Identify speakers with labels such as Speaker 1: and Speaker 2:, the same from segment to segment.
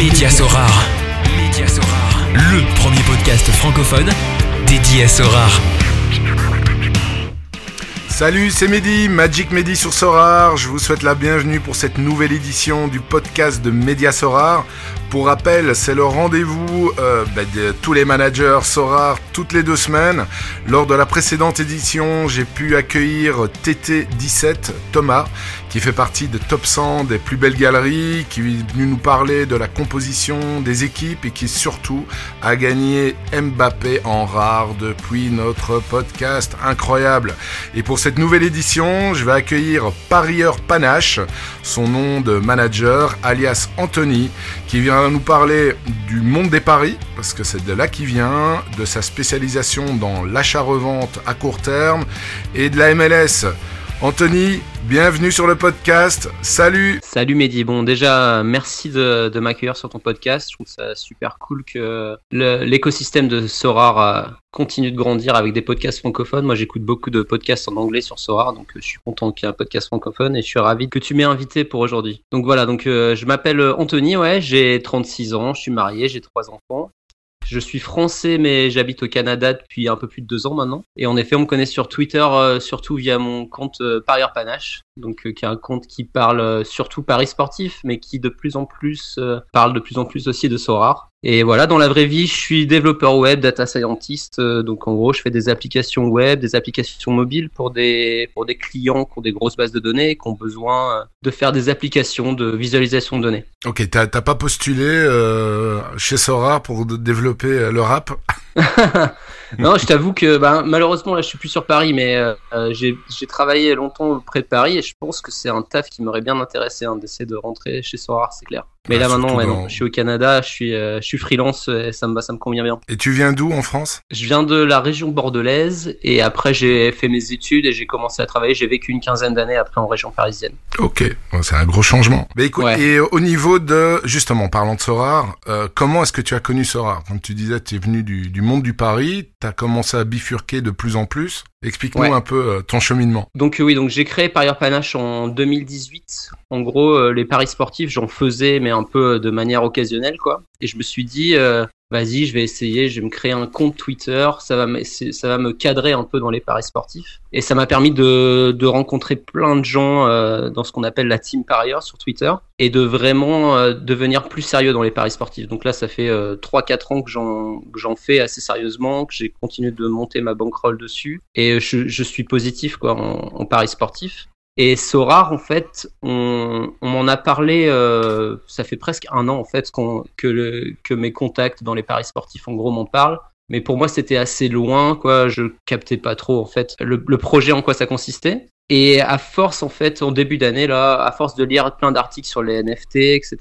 Speaker 1: Média Sorare. Le premier podcast francophone dédié à Sorare.
Speaker 2: Salut, c'est Mehdi, Magic Mehdi sur Sorar. Je vous souhaite la bienvenue pour cette nouvelle édition du podcast de Média Sorar. Pour rappel, c'est le rendez-vous euh, bah, de tous les managers Sorar toutes les deux semaines. Lors de la précédente édition, j'ai pu accueillir TT17 Thomas, qui fait partie de Top 100 des plus belles galeries, qui est venu nous parler de la composition des équipes et qui surtout a gagné Mbappé en rare depuis notre podcast incroyable. Et pour cette nouvelle édition, je vais accueillir Parieur Panache, son nom de manager, alias Anthony, qui vient nous parler du monde des paris, parce que c'est de là qu'il vient, de sa spécialisation dans l'achat-revente à court terme et de la MLS. Anthony, bienvenue sur le podcast. Salut
Speaker 3: Salut Mehdi. Bon, déjà, merci de, m'accueillir sur ton podcast. Je trouve ça super cool que l'écosystème de Sorar euh, continue de grandir avec des podcasts francophones. Moi, j'écoute beaucoup de podcasts en anglais sur Sorar, donc euh, je suis content qu'il y ait un podcast francophone et je suis ravi que tu m'aies invité pour aujourd'hui. Donc voilà, donc euh, je m'appelle Anthony, ouais, j'ai 36 ans, je suis marié, j'ai trois enfants. Je suis français, mais j'habite au Canada depuis un peu plus de deux ans maintenant. Et en effet, on me connaît sur Twitter, euh, surtout via mon compte euh, Parieur Panache, donc euh, qui est un compte qui parle euh, surtout paris sportif, mais qui de plus en plus euh, parle de plus en plus aussi de Sorar. Et voilà, dans la vraie vie, je suis développeur web, data scientist. donc en gros, je fais des applications web, des applications mobiles pour des pour des clients qui ont des grosses bases de données et qui ont besoin de faire des applications de visualisation de données.
Speaker 2: Ok, t'as pas postulé chez Sora pour développer euh, le rap?
Speaker 3: non, je t'avoue que ben, malheureusement là je suis plus sur Paris, mais euh, euh, j'ai j'ai travaillé longtemps près de Paris et je pense que c'est un taf qui m'aurait bien intéressé hein, d'essayer de rentrer chez Sorar, c'est clair. Mais là maintenant, ouais,
Speaker 2: dans-
Speaker 3: non, je suis au Canada, je suis euh, je suis freelance et ça me ça me convient bien.
Speaker 2: Et tu viens d'où en France?
Speaker 3: Je viens de la région bordelaise et après j'ai fait mes études et j'ai commencé à travailler. J'ai vécu une quinzaine d'années après en région parisienne.
Speaker 2: Ok, bon, c'est un gros changement. Mais écoute,
Speaker 3: Ouais.
Speaker 2: et au niveau de, justement, parlant de Sorar, euh, comment est-ce que tu as connu Sorar? Comme tu disais, tu es venu du, du monde du Paris, tu as commencé à bifurquer de plus en plus. Explique-nous
Speaker 3: Ouais.
Speaker 2: un peu euh, ton cheminement.
Speaker 3: Donc euh, oui, donc j'ai créé Parieur Panache en 2018. En gros, euh, les paris sportifs, j'en faisais, mais un peu de manière occasionnelle, quoi. Et je me suis dit, euh, vas-y, je vais essayer, je vais me créer un compte Twitter, ça va, me- ça va me cadrer un peu dans les paris sportifs. Et ça m'a permis de, de rencontrer plein de gens euh, dans ce qu'on appelle la team parieur sur Twitter et de vraiment euh, devenir plus sérieux dans les paris sportifs. Donc là, ça fait euh, 3-4 ans que j'en que j'en fais assez sérieusement, que j'ai continué de monter ma bankroll dessus et je, je suis positif quoi en, en paris sportif. Et Sorar, en fait, on, m'en a parlé, euh, ça fait presque un an en fait que, mes contacts dans les paris sportifs en gros m'en parlent. Mais pour moi, c'était assez loin, quoi. Je captais pas trop en fait le projet en quoi ça consistait. Et à force, en fait, en début d'année, là, à force de lire plein d'articles sur les NFT, etc.,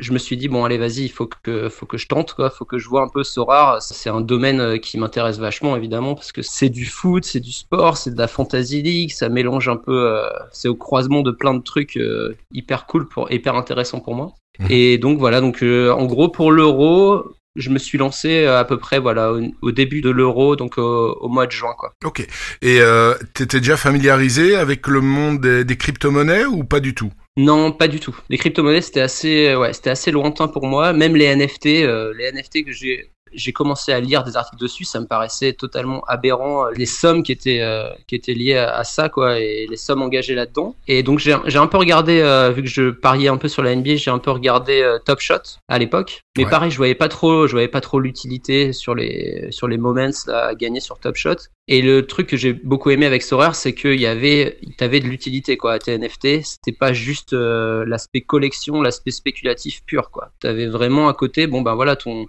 Speaker 3: je me suis dit, bon, allez, vas-y, il faut que, faut que je tente, quoi. Faut que je vois un peu Sorar. C'est un domaine euh, qui m'intéresse vachement, évidemment, parce que c'est du foot, c'est du sport, c'est de la fantasy league, ça mélange un peu, euh, c'est au croisement de plein de trucs euh, hyper cool pour, hyper intéressant pour moi.
Speaker 2: Mhm.
Speaker 3: Et donc, voilà, donc, euh, en gros, pour l'euro, je me suis lancé euh, à peu près, voilà, au, au début de l'euro, donc au, au mois de juin, quoi.
Speaker 2: Ok. Et euh, t'étais déjà familiarisé avec le monde des, des crypto-monnaies ou pas du tout?
Speaker 3: Non, pas du tout. Les crypto-monnaies, c'était assez, ouais, c'était assez lointain pour moi. Même les NFT, euh, les NFT que j'ai, j'ai commencé à lire des articles dessus, ça me paraissait totalement aberrant. euh, Les sommes qui étaient, euh, qui étaient liées à, à ça, quoi, et les sommes engagées là-dedans. Et donc j'ai, un peu regardé, euh, vu que je pariais un peu sur la NBA, j'ai un peu regardé euh, Top Shot à l'époque. Mais
Speaker 2: Ouais.
Speaker 3: pareil, je voyais pas trop, je voyais pas trop l'utilité sur les, sur les moments là, à gagner sur Top Shot. Et le truc que j'ai beaucoup aimé avec Sorare, c'est qu'il y avait, t'avais de l'utilité quoi. À tes NFT, c'était pas juste l'aspect collection, l'aspect spéculatif pur quoi. T'avais vraiment à côté, bon ben voilà ton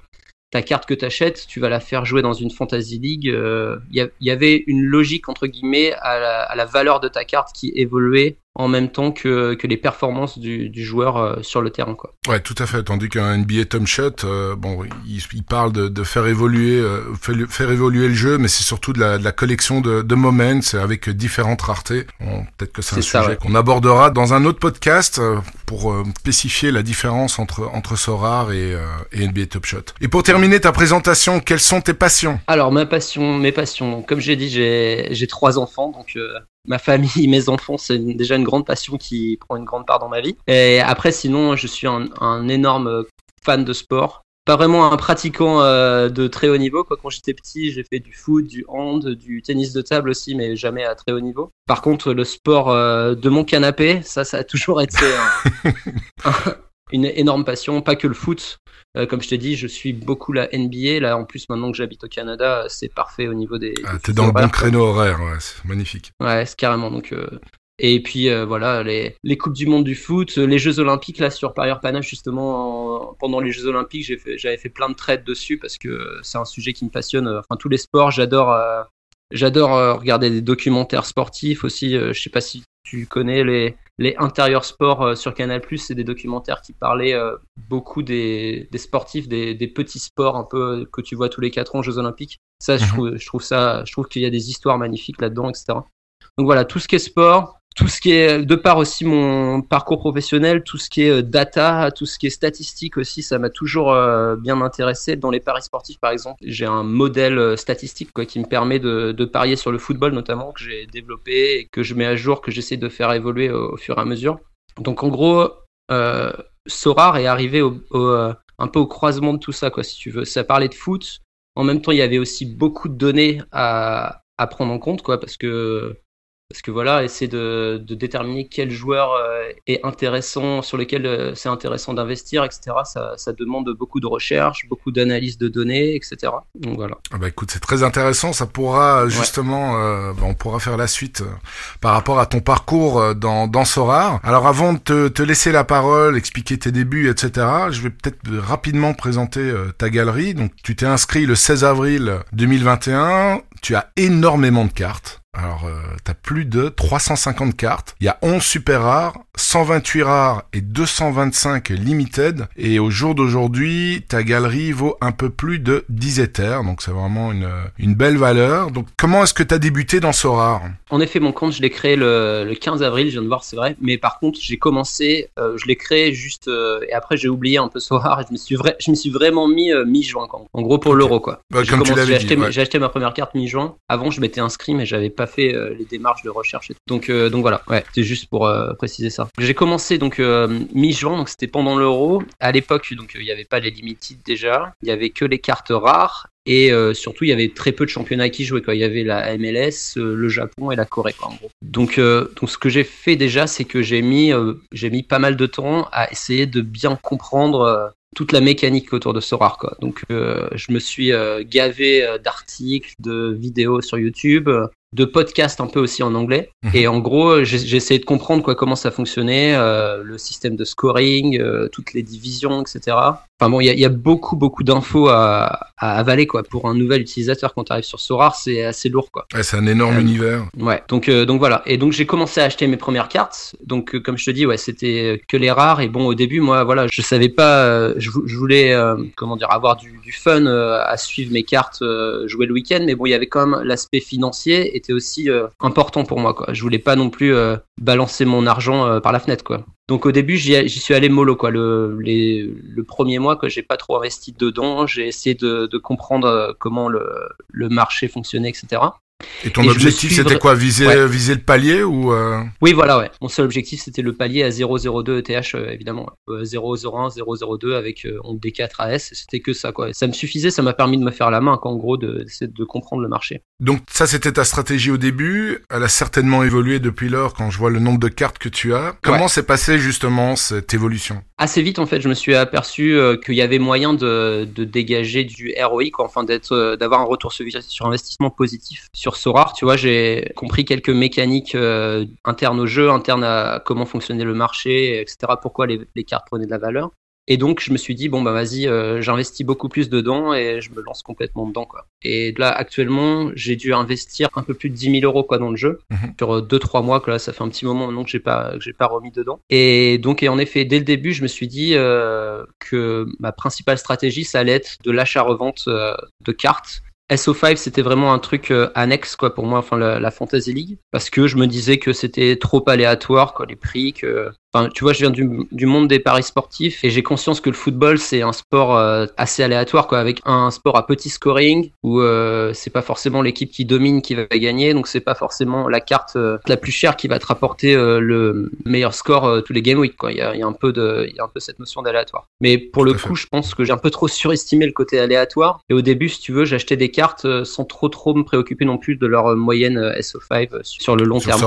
Speaker 3: ta carte que t'achètes, tu vas la faire jouer dans une fantasy league. euh, Il il y avait une logique entre guillemets à la valeur de ta carte qui évoluait en même temps que, que les performances du, du joueur euh, sur le terrain quoi.
Speaker 2: Ouais, tout à fait. Tandis qu'un NBA Tom Shot, euh, bon, il, il parle de, de faire évoluer, euh, faire, évoluer le jeu, mais c'est surtout de la, de la collection de, de moments avec différentes raretés. Bon, Peut-être que c'est un
Speaker 3: ça,
Speaker 2: sujet
Speaker 3: ouais.
Speaker 2: qu'on abordera dans un autre podcast pour spécifier la différence entre entre Sorar et, et NBA Top Shot. Et pour terminer ta présentation, quelles sont tes passions?
Speaker 3: Alors ma passion, mes passions, comme j'ai dit, j'ai j'ai trois enfants, donc ma famille, mes enfants, c'est déjà une grande passion qui prend une grande part dans ma vie. Et après, sinon, je suis un, un énorme fan de sport. Pas vraiment un pratiquant euh, de très haut niveau. Quoi. Quand j'étais petit, j'ai fait du foot, du hand, du tennis de table aussi, mais jamais à très haut niveau. Par contre, le sport euh, de mon canapé, ça, ça a toujours été une énorme passion. Pas que le foot. Euh, comme je t'ai dit, je suis beaucoup la NBA. Là, en plus, maintenant que j'habite au Canada, c'est parfait au niveau des.
Speaker 2: Ah, t'es dans le bon créneau horaire, ouais, c'est magnifique.
Speaker 3: Ouais, c'est carrément. Donc, et puis euh, voilà, les, les Coupes du Monde du foot, les Jeux Olympiques, là sur Parieur Panache, justement, pendant les Jeux Olympiques, j'avais fait, plein de trades dessus parce que c'est un sujet qui me passionne. Enfin, tous les sports, j'adore euh, j'adore euh, regarder des documentaires sportifs aussi. je sais pas si tu connais les, les intérieurs sports sur Canal, c'est des documentaires qui parlaient beaucoup des, des sportifs, des, des, petits sports un peu que tu vois tous les 4 ans aux Jeux Olympiques. Ça, je, mhm. trouve, je trouve ça, je trouve qu'il y a des histoires magnifiques là-dedans, etc. Donc voilà, tout ce qui est sport, tout ce qui est de part aussi mon parcours professionnel, tout ce qui est euh, data, tout ce qui est statistique aussi, ça m'a toujours euh, bien intéressé. Dans les paris sportifs, par exemple, j'ai un modèle euh, statistique qui me permet de, parier sur le football notamment que j'ai développé et que je mets à jour, que j'essaie de faire évoluer au, fur et à mesure. Donc en gros, euh, Sorar est arrivé un peu au croisement de tout ça, quoi, si tu veux. Ça parlait de foot. En même temps, il y avait aussi beaucoup de données à, à prendre en compte, quoi, parce que parce que voilà, essayer de, de déterminer quel joueur euh, est intéressant, sur lequel euh, c'est intéressant d'investir, etc. Ça, ça, demande beaucoup de recherche, beaucoup d'analyse de données, etc. Donc voilà.
Speaker 2: Ah bah écoute, c'est très intéressant. Ça pourra justement, euh, bah, on pourra faire la suite par rapport à ton parcours dans, dans Sorar. Alors avant de te, te, laisser la parole, expliquer tes débuts, etc. Je vais peut-être rapidement présenter ta galerie. Donc tu t'es inscrit le 16 avril 2021. Tu as énormément de cartes. Alors, euh, t'as plus de 350 cartes. Il y a 11 super rares, 128 rares et 225 limited. Et au jour d'aujourd'hui, ta galerie vaut un peu plus de 10 Ethers. Donc, c'est vraiment une, une belle valeur. Donc, comment est-ce que t'as débuté dans ce rare?
Speaker 3: En effet, mon compte, je l'ai créé le, le, 15 avril, je viens de voir, c'est vrai. Mais par contre, j'ai commencé, euh, je l'ai créé juste, euh, et après, j'ai oublié un peu ce rare et je me suis, je me suis vraiment mis mi-juin, en gros, pour l'euro, quoi.
Speaker 2: Bah, j'ai,
Speaker 3: acheté, j'ai acheté ma première carte mi-juin. Avant, je m'étais inscrit, mais j'avais pas fait euh, les démarches de recherche. Et tout. Donc, euh, donc voilà, c'est juste pour euh, préciser ça. J'ai commencé donc mi-juin, donc c'était pendant l'euro. À l'époque, donc il n'y avait pas les limited déjà, il y avait que les cartes rares et surtout, il y avait très peu de championnats qui jouaient. Quoi. Il y avait la MLS, le Japon et la Corée, quoi. Donc, donc ce que j'ai fait déjà, c'est que j'ai mis, j'ai mis pas mal de temps à essayer de bien comprendre toute la mécanique autour de Sorar. Quoi. Donc, je me suis gavé d'articles, de vidéos sur YouTube, de podcast un peu aussi en anglais. Mhm. Et en gros, j'ai essayé de comprendre quoi, comment ça fonctionnait, euh, le système de scoring, euh, toutes les divisions, etc. Enfin bon, il y a, beaucoup, beaucoup d'infos à, avaler quoi. Pour un nouvel utilisateur, quand tu arrives sur Sorar, c'est assez lourd quoi.
Speaker 2: Ouais, c'est un énorme euh, univers.
Speaker 3: Ouais, donc, donc voilà. Et donc j'ai commencé à acheter mes premières cartes. Donc comme je te dis, ouais, c'était que les rares. Et bon, au début, moi, voilà, je savais pas, je, voulais, comment dire, avoir du, du fun à suivre mes cartes, jouer le week-end. Mais bon, il y avait quand même l'aspect financier était aussi euh, important pour moi. Quoi. Je voulais pas non plus euh, balancer mon argent euh, par la fenêtre. Quoi. Donc au début, j'y suis allé mollo. Quoi. Le, premier mois, que j'ai pas trop investi dedans. J'ai essayé de, comprendre comment le, le marché fonctionnait, etc.
Speaker 2: Et ton objectif, c'était quoi viser, viser le palier ou euh...
Speaker 3: Oui, voilà, ouais. Mon seul objectif, c'était le palier à 0,02 ETH, euh, évidemment. Euh, 0,01, 0,02 avec euh, on D4 AS. C'était que ça, quoi. Ça me suffisait, ça m'a permis de me faire la main, qu'en gros, de, de comprendre le marché.
Speaker 2: Donc, ça, c'était ta stratégie au début. Elle a certainement évolué depuis lors quand je vois le nombre de cartes que tu as. Comment s'est passé, justement, cette évolution?
Speaker 3: Assez vite, en fait, je me suis aperçu qu'il y avait moyen de, de dégager du ROI, quoi. Enfin, d'être, d'avoir un retour sur, sur investissement positif sur sur Sorar, tu vois, j'ai compris quelques mécaniques euh, internes au jeu, internes à comment fonctionnait le marché, etc. Pourquoi les, cartes prenaient de la valeur. Et donc, je me suis dit, bon, bah vas-y, euh, j'investis beaucoup plus dedans et je me lance complètement dedans, quoi. Et là, actuellement, j'ai dû investir un peu plus de 10 000 euros, quoi, dans le jeu. Mhm. Sur 2-3 mois, que là, ça fait un petit moment maintenant que j'ai pas, que j'ai pas remis dedans. Et donc, et en effet, dès le début, je me suis dit euh, que ma principale stratégie, ça allait être de l'achat-revente de cartes SO5 c'était vraiment un truc euh, annexe quoi pour moi enfin la, Fantasy League. Parce que je me disais que c'était trop aléatoire quoi les prix que Enfin, tu vois, je viens du, du monde des paris sportifs et j'ai conscience que le football c'est un sport euh, assez aléatoire, quoi, avec un sport à petit scoring où euh, c'est pas forcément l'équipe qui domine qui va gagner, donc c'est pas forcément la carte euh, la plus chère qui va te rapporter le meilleur score tous les game week, quoi. Il y a, y a, un peu de, il y a un peu cette notion d'aléatoire. Mais pour le coup, je pense que j'ai un peu trop surestimé le côté aléatoire. Et au début, si tu veux, j'achetais des cartes sans trop trop me préoccuper non plus de leur moyenne SO5 sur le long terme.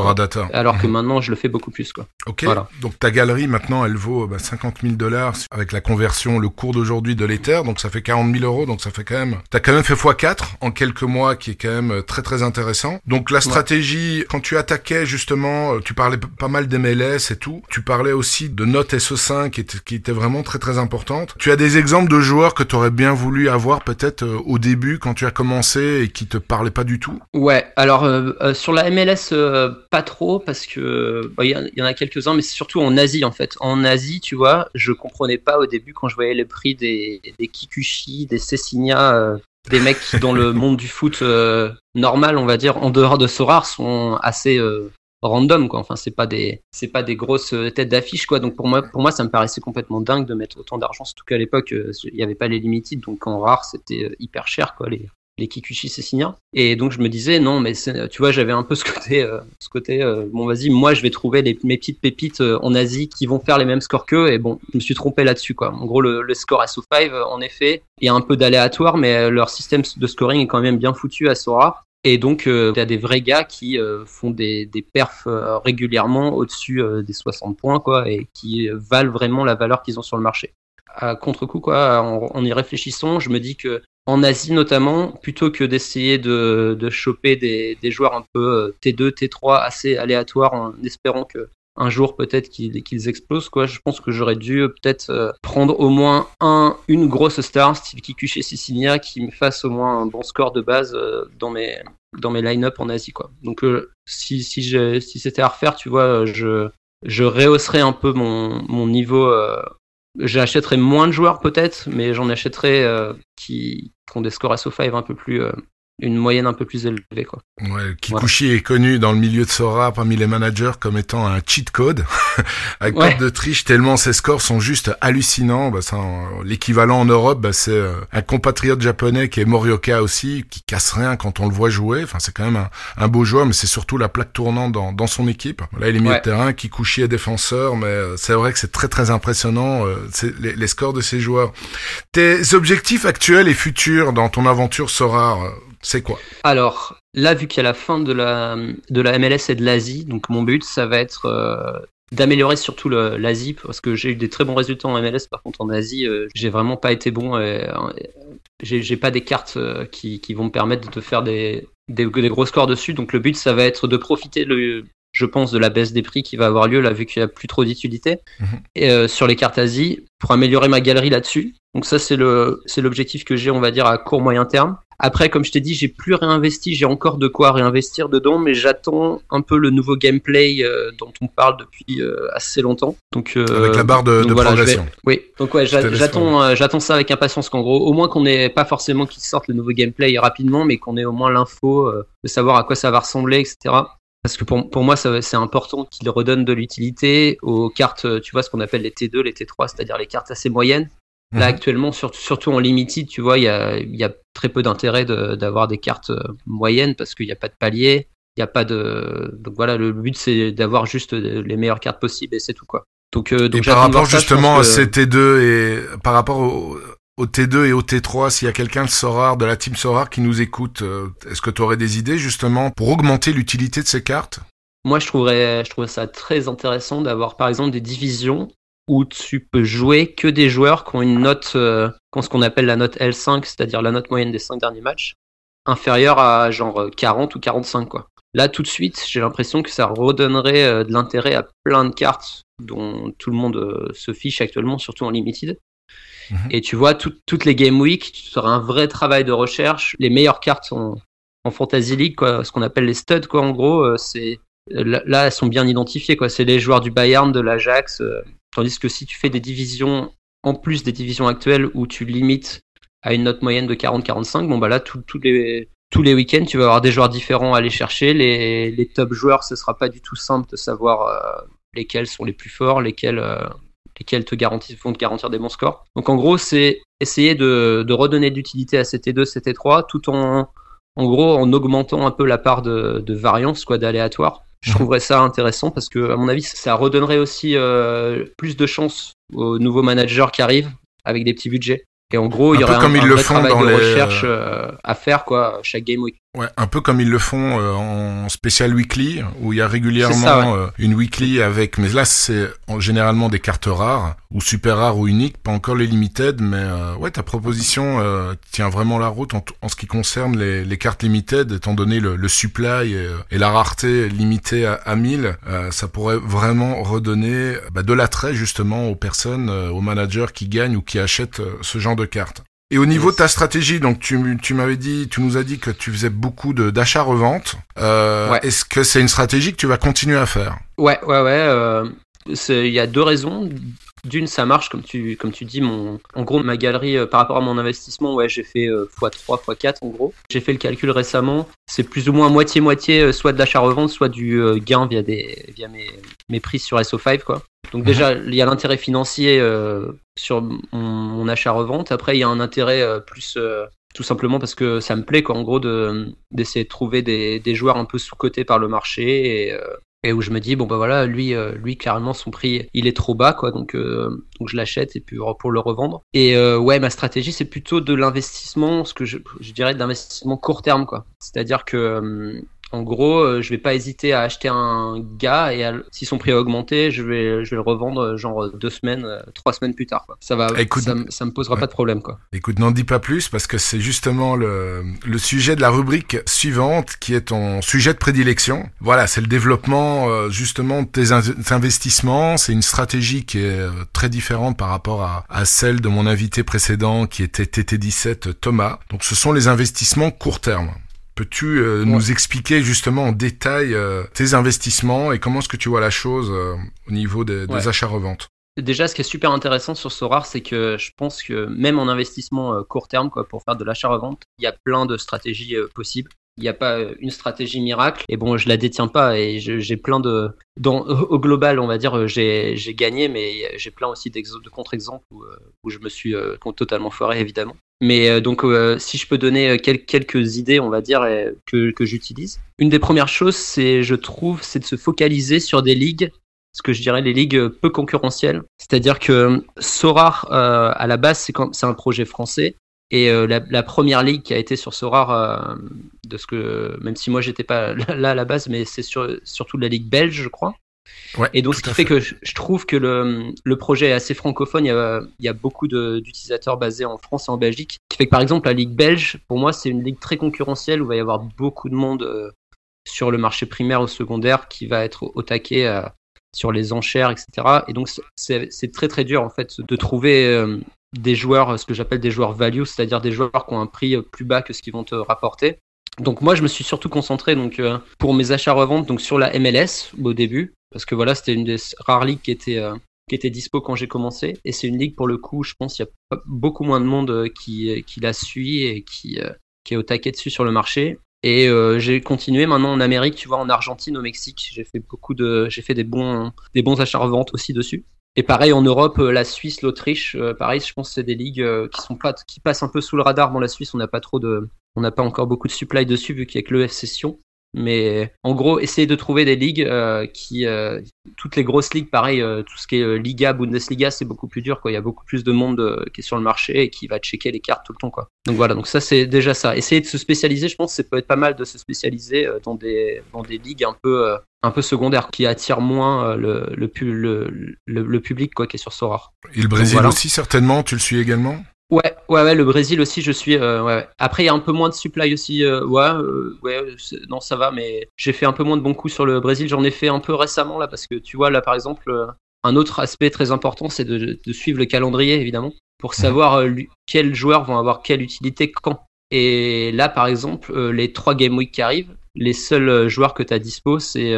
Speaker 3: Alors que mhm. maintenant, je le fais beaucoup plus, quoi.
Speaker 2: Ok. Voilà. Donc ta galerie maintenant, elle vaut bah, 50 000 dollars avec la conversion, le cours d'aujourd'hui de l'Ether, donc ça fait 40 000 euros, donc ça fait quand même, t'as quand même fait x4 en quelques mois, qui est quand même euh, très très intéressant. Donc la stratégie, quand tu attaquais justement, euh, tu parlais pas mal d'MLS et tout, tu parlais aussi de notes SO5 qui était, qui était vraiment très très importante. Tu as des exemples de joueurs que tu aurais bien voulu avoir peut-être euh, au début quand tu as commencé et qui te parlaient pas du tout?
Speaker 3: Ouais, alors sur la MLS, pas trop parce que il y, y, en a quelques-uns, mais c'est surtout en Asie en fait. En Asie, tu vois, je comprenais pas au début quand je voyais les prix des, des Kikuchi, des Cessinia, euh, des mecs qui dans le monde du foot euh, normal, on va dire, en dehors de Sorar, sont assez euh, random quoi. Enfin, c'est pas des c'est pas des grosses têtes d'affiche quoi. Donc pour moi pour moi ça me paraissait complètement dingue de mettre autant d'argent surtout qu'à l'époque il n'y avait pas les limited donc en rare c'était hyper cher quoi les les Kikuchi Cessinia. Et donc je me disais non mais tu vois j'avais un peu ce côté euh, ce côté euh, bon vas-y moi je vais trouver les, mes petites pépites euh, en Asie qui vont faire les mêmes scores qu'eux et bon je me suis trompé là-dessus quoi. En gros le, score SO5 en effet il y a un peu d'aléatoire mais leur système de scoring est quand même bien foutu à Sora. Et donc, il y a des vrais gars qui font des, des perfs régulièrement au-dessus des 60 points, quoi, et qui valent vraiment la valeur qu'ils ont sur le marché. À contre-coup, quoi, en, y réfléchissant, je me dis que en Asie notamment, plutôt que d'essayer de, de choper des, des, joueurs un peu T2, euh, T3 assez aléatoires en espérant que un jour peut-être qu'ils explosent quoi. Je pense que j'aurais dû euh, peut-être euh, prendre au moins un, une grosse star, style Kikuchi Sicilia, qui me fasse au moins un bon score de base dans mes dans mes line-up en Asie quoi. Donc si si si c'était à refaire, tu vois, je je rehausserais un peu mon mon niveau J'achèterais moins de joueurs peut-être, mais j'en achèterais euh, qui, ont des scores à 5 un peu plus euh, une moyenne un peu plus élevée quoi.
Speaker 2: Ouais, Kikuchi est connu dans le milieu de Sora parmi les managers comme étant un cheat code, avec ouais. de triche tellement ses scores sont juste hallucinants. Bah, l'équivalent en Europe, bah, c'est euh, un compatriote japonais qui est Morioka aussi, qui casse rien quand on le voit jouer. Enfin, c'est quand même un, un, beau joueur, mais c'est surtout la plaque tournante dans, dans son équipe. Là, il est milieu de terrain, Kikuchi est défenseur, mais euh, c'est vrai que c'est très très impressionnant euh, les, les, scores de ces joueurs. Tes objectifs actuels et futurs dans ton aventure Sora c'est quoi?
Speaker 3: Alors, là, vu qu'il y a la fin de la, MLS et de l'Asie, donc mon but, ça va être euh, d'améliorer surtout l'Asie, parce que j'ai eu des très bons résultats en MLS, par contre en Asie, euh, j'ai vraiment pas été bon. Et, j'ai pas des cartes euh, qui, vont me permettre de faire des, des, des, gros scores dessus, donc le but, ça va être de profiter le, je pense, de la baisse des prix qui va avoir lieu là, vu qu'il n'y a plus trop d'utilité, mhm. et euh, sur les cartes Asie, pour améliorer ma galerie là-dessus. Donc ça, c'est le, c'est l'objectif que j'ai, on va dire, à court moyen terme. Après, comme je t'ai dit, j'ai plus réinvesti, j'ai encore de quoi réinvestir dedans, mais j'attends un peu le nouveau gameplay euh, dont on parle depuis euh, assez longtemps. Donc
Speaker 2: euh, avec la barre de, de voilà, progression.
Speaker 3: Oui, donc ouais, j'attends, j'attends ça avec impatience. Qu'en gros, au moins qu'on ait pas forcément qu'il sorte le nouveau gameplay rapidement, mais qu'on ait au moins l'info de savoir à quoi ça va ressembler, etc. Parce que pour, pour moi, c'est important qu'il redonne de l'utilité aux cartes, tu vois, ce qu'on appelle les T2, les T3, c'est-à-dire les cartes assez moyennes. Là, mhm. actuellement, surtout, surtout en limited, tu vois, il y a, y a, très peu d'intérêt d'avoir des cartes euh, moyennes parce qu'il n'y a pas de palier, il n'y a pas de. Donc voilà, le but, c'est d'avoir juste les meilleures cartes possibles et c'est tout, quoi.
Speaker 2: Donc, euh, donc et par rapport justement à ces T2 et par rapport au, au T2 et au T3, s'il y a quelqu'un de Sorar, de la team Sorar qui nous écoute, euh, est-ce que tu aurais des idées justement pour augmenter l'utilité de ces cartes?
Speaker 3: Moi, je trouverais, ça très intéressant d'avoir par exemple des divisions où tu peux jouer que des joueurs qui ont une note, euh, ce qu'on appelle la note L5, c'est-à-dire la note moyenne des 5 derniers matchs, inférieure à genre 40 ou 45 quoi. Là tout de suite, j'ai l'impression que ça redonnerait euh, de l'intérêt à plein de cartes dont tout le monde euh, se fiche actuellement, surtout en limited. Mhm. Et tu vois, tout, toutes les Game Week, tu feras un vrai travail de recherche. Les meilleures cartes sont en Fantasy League, ce qu'on appelle les studs, quoi. En gros, c'est là, elles sont bien identifiées, quoi. C'est les joueurs du Bayern, de l'Ajax, Tandis que si tu fais des divisions en plus des divisions actuelles où tu limites à une note moyenne de 40-45, bon bah là tous les week-ends tu vas avoir des joueurs différents à aller chercher. Les, les top joueurs, ce sera pas du tout simple de savoir euh, lesquels sont les plus forts, lesquels te garantissent, vont te garantir des bons scores. Donc en gros, c'est essayer de, de redonner de l'utilité à ct 2 ct 3 tout en, en gros, en augmentant un peu la part de, de variance, quoi, d'aléatoire. Je mhm. trouverais ça intéressant parce que, à mon avis, ça redonnerait aussi euh, plus de chance aux nouveaux managers qui arrivent avec des petits budgets. Et en gros, il y aurait un, un vrai travail de recherche euh, à faire quoi, chaque game week.
Speaker 2: Ouais, un peu comme ils le font euh, en spécial weekly, où il y a régulièrement euh, une weekly avec, mais là c'est généralement des cartes rares, ou super rares ou uniques, pas encore les limited, mais euh, ouais, ta proposition tient vraiment la route en, en ce qui concerne les, les, cartes limited, étant donné le, le supply et, la rareté limitée à, à 1000, ça pourrait vraiment redonner bah, de l'attrait justement aux personnes, aux managers qui gagnent ou qui achètent ce genre de cartes. Et au niveau de ta stratégie, donc tu, tu m'avais dit, tu nous as dit que tu faisais beaucoup d'achat-revente. Euh, Est-ce que c'est une stratégie que tu vas continuer à faire?
Speaker 3: Ouais, ouais, ouais. Euh, il y a deux raisons. D'une, ça marche, comme tu, comme tu dis, mon, en gros, ma galerie, euh, par rapport à mon investissement, ouais, j'ai fait x3, euh, x4 en gros. J'ai fait le calcul récemment. C'est plus ou moins moitié-moitié, soit de l'achat-revente, soit du gain via, des, via mes, mes prix sur SO5, quoi. Donc déjà, il y a l'intérêt financier euh, sur mon, achat-revente. Après, il y a un intérêt euh, plus euh, tout simplement parce que ça me plaît, quoi, en gros, d'essayer de, trouver des, des, joueurs un peu sous-cotés par le marché et, et, où je me dis, bon, bah voilà, lui, lui clairement, son prix, il est trop bas, quoi, donc, donc je l'achète et puis pour le revendre. Et ouais, ma stratégie, c'est plutôt de l'investissement, ce que je, je dirais de l'investissement court terme, quoi. C'est-à-dire que en gros, euh, je vais pas hésiter à acheter un gars et si son prix a augmenté, je vais, je vais le revendre euh, genre deux semaines, euh, trois semaines plus tard. Quoi. Ça va, écoute, ça, me posera pas de problème. Quoi.
Speaker 2: Écoute, n'en dis pas plus parce que c'est justement le, le sujet de la rubrique suivante qui est ton sujet de prédilection. Voilà, c'est le développement justement de tes investissements. C'est une stratégie qui est très différente par rapport à, à celle de mon invité précédent qui était TT17 Thomas. Donc ce sont les investissements court terme. Peux-tu euh, nous expliquer justement en détail euh, tes investissements et comment est-ce que tu vois la chose euh, au niveau des, achats-reventes?
Speaker 3: Déjà, ce qui est super intéressant sur Sorar, c'est que je pense que même en investissement court terme, quoi, pour faire de l'achat-revente, il y a plein de stratégies possibles. Il n'y a pas une stratégie miracle. Et bon, je la détiens pas et j'ai plein de. Au global, on va dire, j'ai gagné, mais j'ai plein aussi de contre-exemples où, où, je me suis totalement foiré, évidemment. Mais euh, donc, euh, si je peux donner euh, quelques idées, on va dire, que, que j'utilise. Une des premières choses, c'est, je trouve, c'est de se focaliser sur des ligues, ce que je dirais les ligues peu concurrentielles. C'est-à-dire que Sorar, à la base, c'est un projet français. Et la, la, première ligue qui a été sur Sorar, de ce que, même si moi j'étais pas là à la base, mais c'est sur, surtout la ligue belge, je crois et donc, ce qui fait, que je, trouve que le, le, projet est assez francophone. Il y a, il y a beaucoup d'utilisateurs basés en France et en Belgique. Ce qui fait que, par exemple, la Ligue belge, pour moi, c'est une ligue très concurrentielle où il va y avoir beaucoup de monde euh, sur le marché primaire ou secondaire qui va être au taquet euh, sur les enchères, etc. Et donc, c'est très, très dur, en fait, de trouver euh, des joueurs, ce que j'appelle des joueurs value, c'est-à-dire des joueurs qui ont un prix plus bas que ce qu'ils vont te rapporter. Donc moi je me suis surtout concentré donc pour mes achats reventes donc sur la MLS au début parce que voilà, c'était une des rares ligues qui était, euh, qui était dispo quand j'ai commencé. Et c'est une ligue, pour le coup, je pense qu'il y a beaucoup moins de monde euh, qui, euh, qui la suit et qui, qui est au taquet dessus sur le marché. Et j'ai continué maintenant en Amérique, tu vois, en Argentine, au Mexique. J'ai fait beaucoup de, j'ai fait des bons, des bons achats reventes aussi dessus. Et pareil en Europe, la Suisse, l'Autriche, pareil, je pense que c'est des ligues qui sont pas, qui passent un peu sous le radar. Dans la Suisse, on n'a pas trop de, on n'a pas encore beaucoup de supply dessus vu qu'il y a que l'EF Session. Mais en gros, essayer de trouver des ligues euh, qui, euh, toutes les grosses ligues, pareil, euh, tout ce qui est Liga, Bundesliga, c'est beaucoup plus dur. Quoi. Il y a beaucoup plus de monde qui est sur le marché et qui va checker les cartes tout le temps. Quoi. Donc voilà, donc ça c'est déjà ça. Essayer de se spécialiser, je pense, que ça peut être pas mal de se spécialiser dans des dans des ligues un peu un peu secondaires qui attirent moins le le, le, le, public quoi qui est sur Sora.
Speaker 2: Et le Brésil aussi certainement, tu le suis également?
Speaker 3: Ouais, ouais, ouais, le Brésil aussi, je suis. Euh, ouais. Après, il y a un peu moins de supply aussi. Euh, ouais, euh, ouais, non, ça va, mais j'ai fait un peu moins de bons coups sur le Brésil. J'en ai fait un peu récemment là, parce que tu vois, là, par exemple, un autre aspect très important, c'est de, de, suivre le calendrier, évidemment, pour savoir quels joueurs vont avoir quelle utilité quand. Et là, par exemple, les trois Game Week qui arrivent, les seuls joueurs que tu as dispo, c'est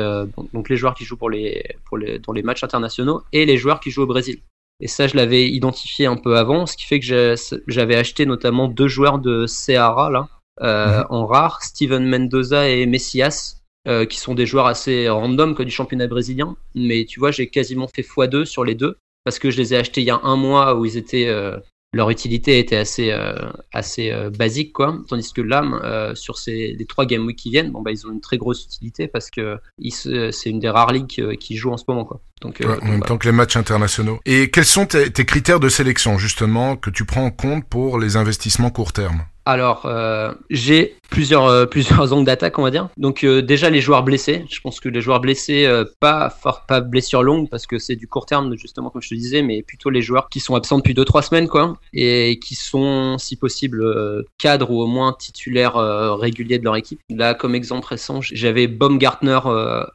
Speaker 3: donc les joueurs qui jouent pour les, pour les, dans les matchs internationaux et les joueurs qui jouent au Brésil. Et ça, je l'avais identifié un peu avant, ce qui fait que j'avais acheté notamment deux joueurs de Ceara là, euh, mhm. en rare, Steven Mendoza et Messias. qui sont des joueurs assez random quoi, du championnat brésilien. Mais tu vois, j'ai quasiment fait x2 sur les deux parce que je les ai achetés il y a un mois où ils étaient leur utilité était assez euh, assez euh, basique quoi. Tandis que là euh, sur ces les trois game week qui viennent bon bah ils ont une très grosse utilité parce que c'est une des rares ligues qui joue en ce moment quoi.
Speaker 2: Donc, en même temps que les matchs internationaux. Et quels sont tes, tes critères de sélection justement que tu prends en compte pour les investissements court terme?
Speaker 3: Alors, euh, j'ai plusieurs euh, plusieurs angles d'attaque, on va dire. Donc euh, déjà les joueurs blessés. Je pense que les joueurs blessés, pas fort, pas parce que c'est du court terme justement comme je te disais, mais plutôt les joueurs qui sont absents depuis 2-3 semaines quoi et qui sont si possible cadres ou au moins titulaires réguliers de leur équipe. Là, comme exemple récent, j'avais Baumgartner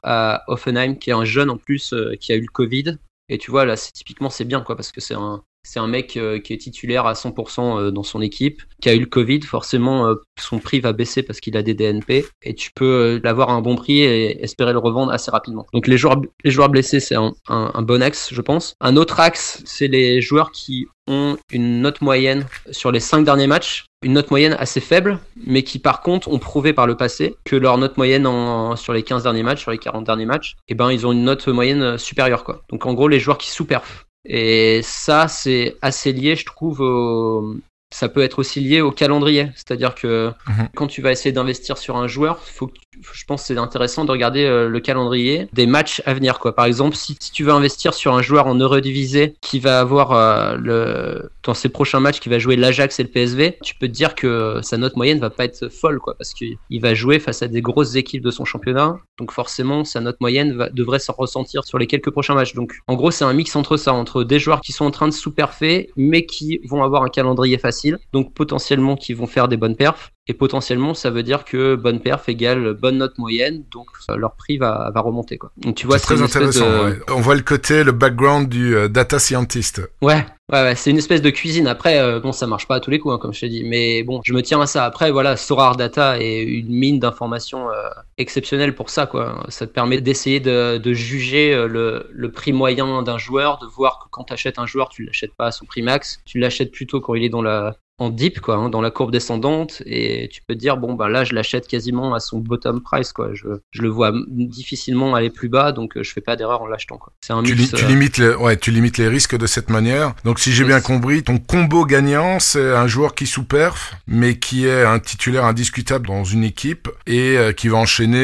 Speaker 3: à Offenheim qui est un jeune en plus qui a eu le Covid. Et tu vois là, typiquement c'est bien quoi parce que c'est un c'est un mec euh, qui est titulaire à 100% euh, dans son équipe, qui a eu le Covid. Forcément, euh, son prix va baisser parce qu'il a des DNP et tu peux l'avoir à un bon prix et espérer le revendre assez rapidement. Donc les joueurs, les joueurs blessés, c'est un, bon axe, je pense. Un autre axe, c'est les joueurs qui ont une note moyenne sur les 5 derniers matchs, une note moyenne assez faible, mais qui par contre ont prouvé par le passé que leur note moyenne en, sur les 15 derniers matchs, sur les 40 derniers matchs, eh ben ils ont une note moyenne supérieure. Donc en gros les joueurs qui sous-perfent. Et ça, c'est assez lié, je trouve, au, ça peut être aussi lié au calendrier. C'est-à-dire que mhm. quand tu vas essayer d'investir sur un joueur, faut je pense que c'est intéressant de regarder euh, le calendrier des matchs à venir. Quoi. Par exemple, si, tu veux investir sur un joueur en Eurodivisé qui va avoir euh, le, dans ses prochains matchs, qui va jouer l'Ajax et le PSV, tu peux te dire que sa note moyenne va pas être folle, quoi, parce qu'il va jouer face à des grosses équipes de son championnat. Donc forcément, sa note moyenne va, devrait se ressentir sur les quelques prochains matchs. Donc en gros, c'est un mix entre ça, entre des joueurs qui sont en train de sous-perfer, mais qui vont avoir un calendrier facile, donc potentiellement qui vont faire des bonnes perfs, et potentiellement, ça veut dire que bonne perf égale bonne note moyenne, donc leur prix va, va remonter. Quoi. Donc
Speaker 2: tu vois, c'est très intéressant. On voit le côté, le background du euh, data scientist.
Speaker 3: Ouais, Ouais, ouais c'est une espèce de cuisine. Après, euh, bon, ça marche pas à tous les coups, hein, comme je t'ai dit. Mais bon, je me tiens à ça. Après, voilà, Sorar Data est une mine d'informations euh, exceptionnelle pour ça, quoi. Ça te permet d'essayer de, juger le, le, prix moyen d'un joueur, de voir que quand tu un joueur, tu l'achètes pas à son prix max, tu l'achètes plutôt quand il est dans la, en deep quoi, hein, dans la courbe descendante, et tu peux te dire bon bah là je l'achète quasiment à son bottom price quoi. Je, je, le vois difficilement aller plus bas, donc euh, je fais pas d'erreur en l'achetant quoi.
Speaker 2: C'est un tu, tu euh, limites le, ouais, tu limites les risques de cette manière. Donc si j'ai bien compris, ton combo gagnant c'est un joueur qui sous-perf, mais qui est un titulaire indiscutable dans une équipe et euh, qui va enchaîner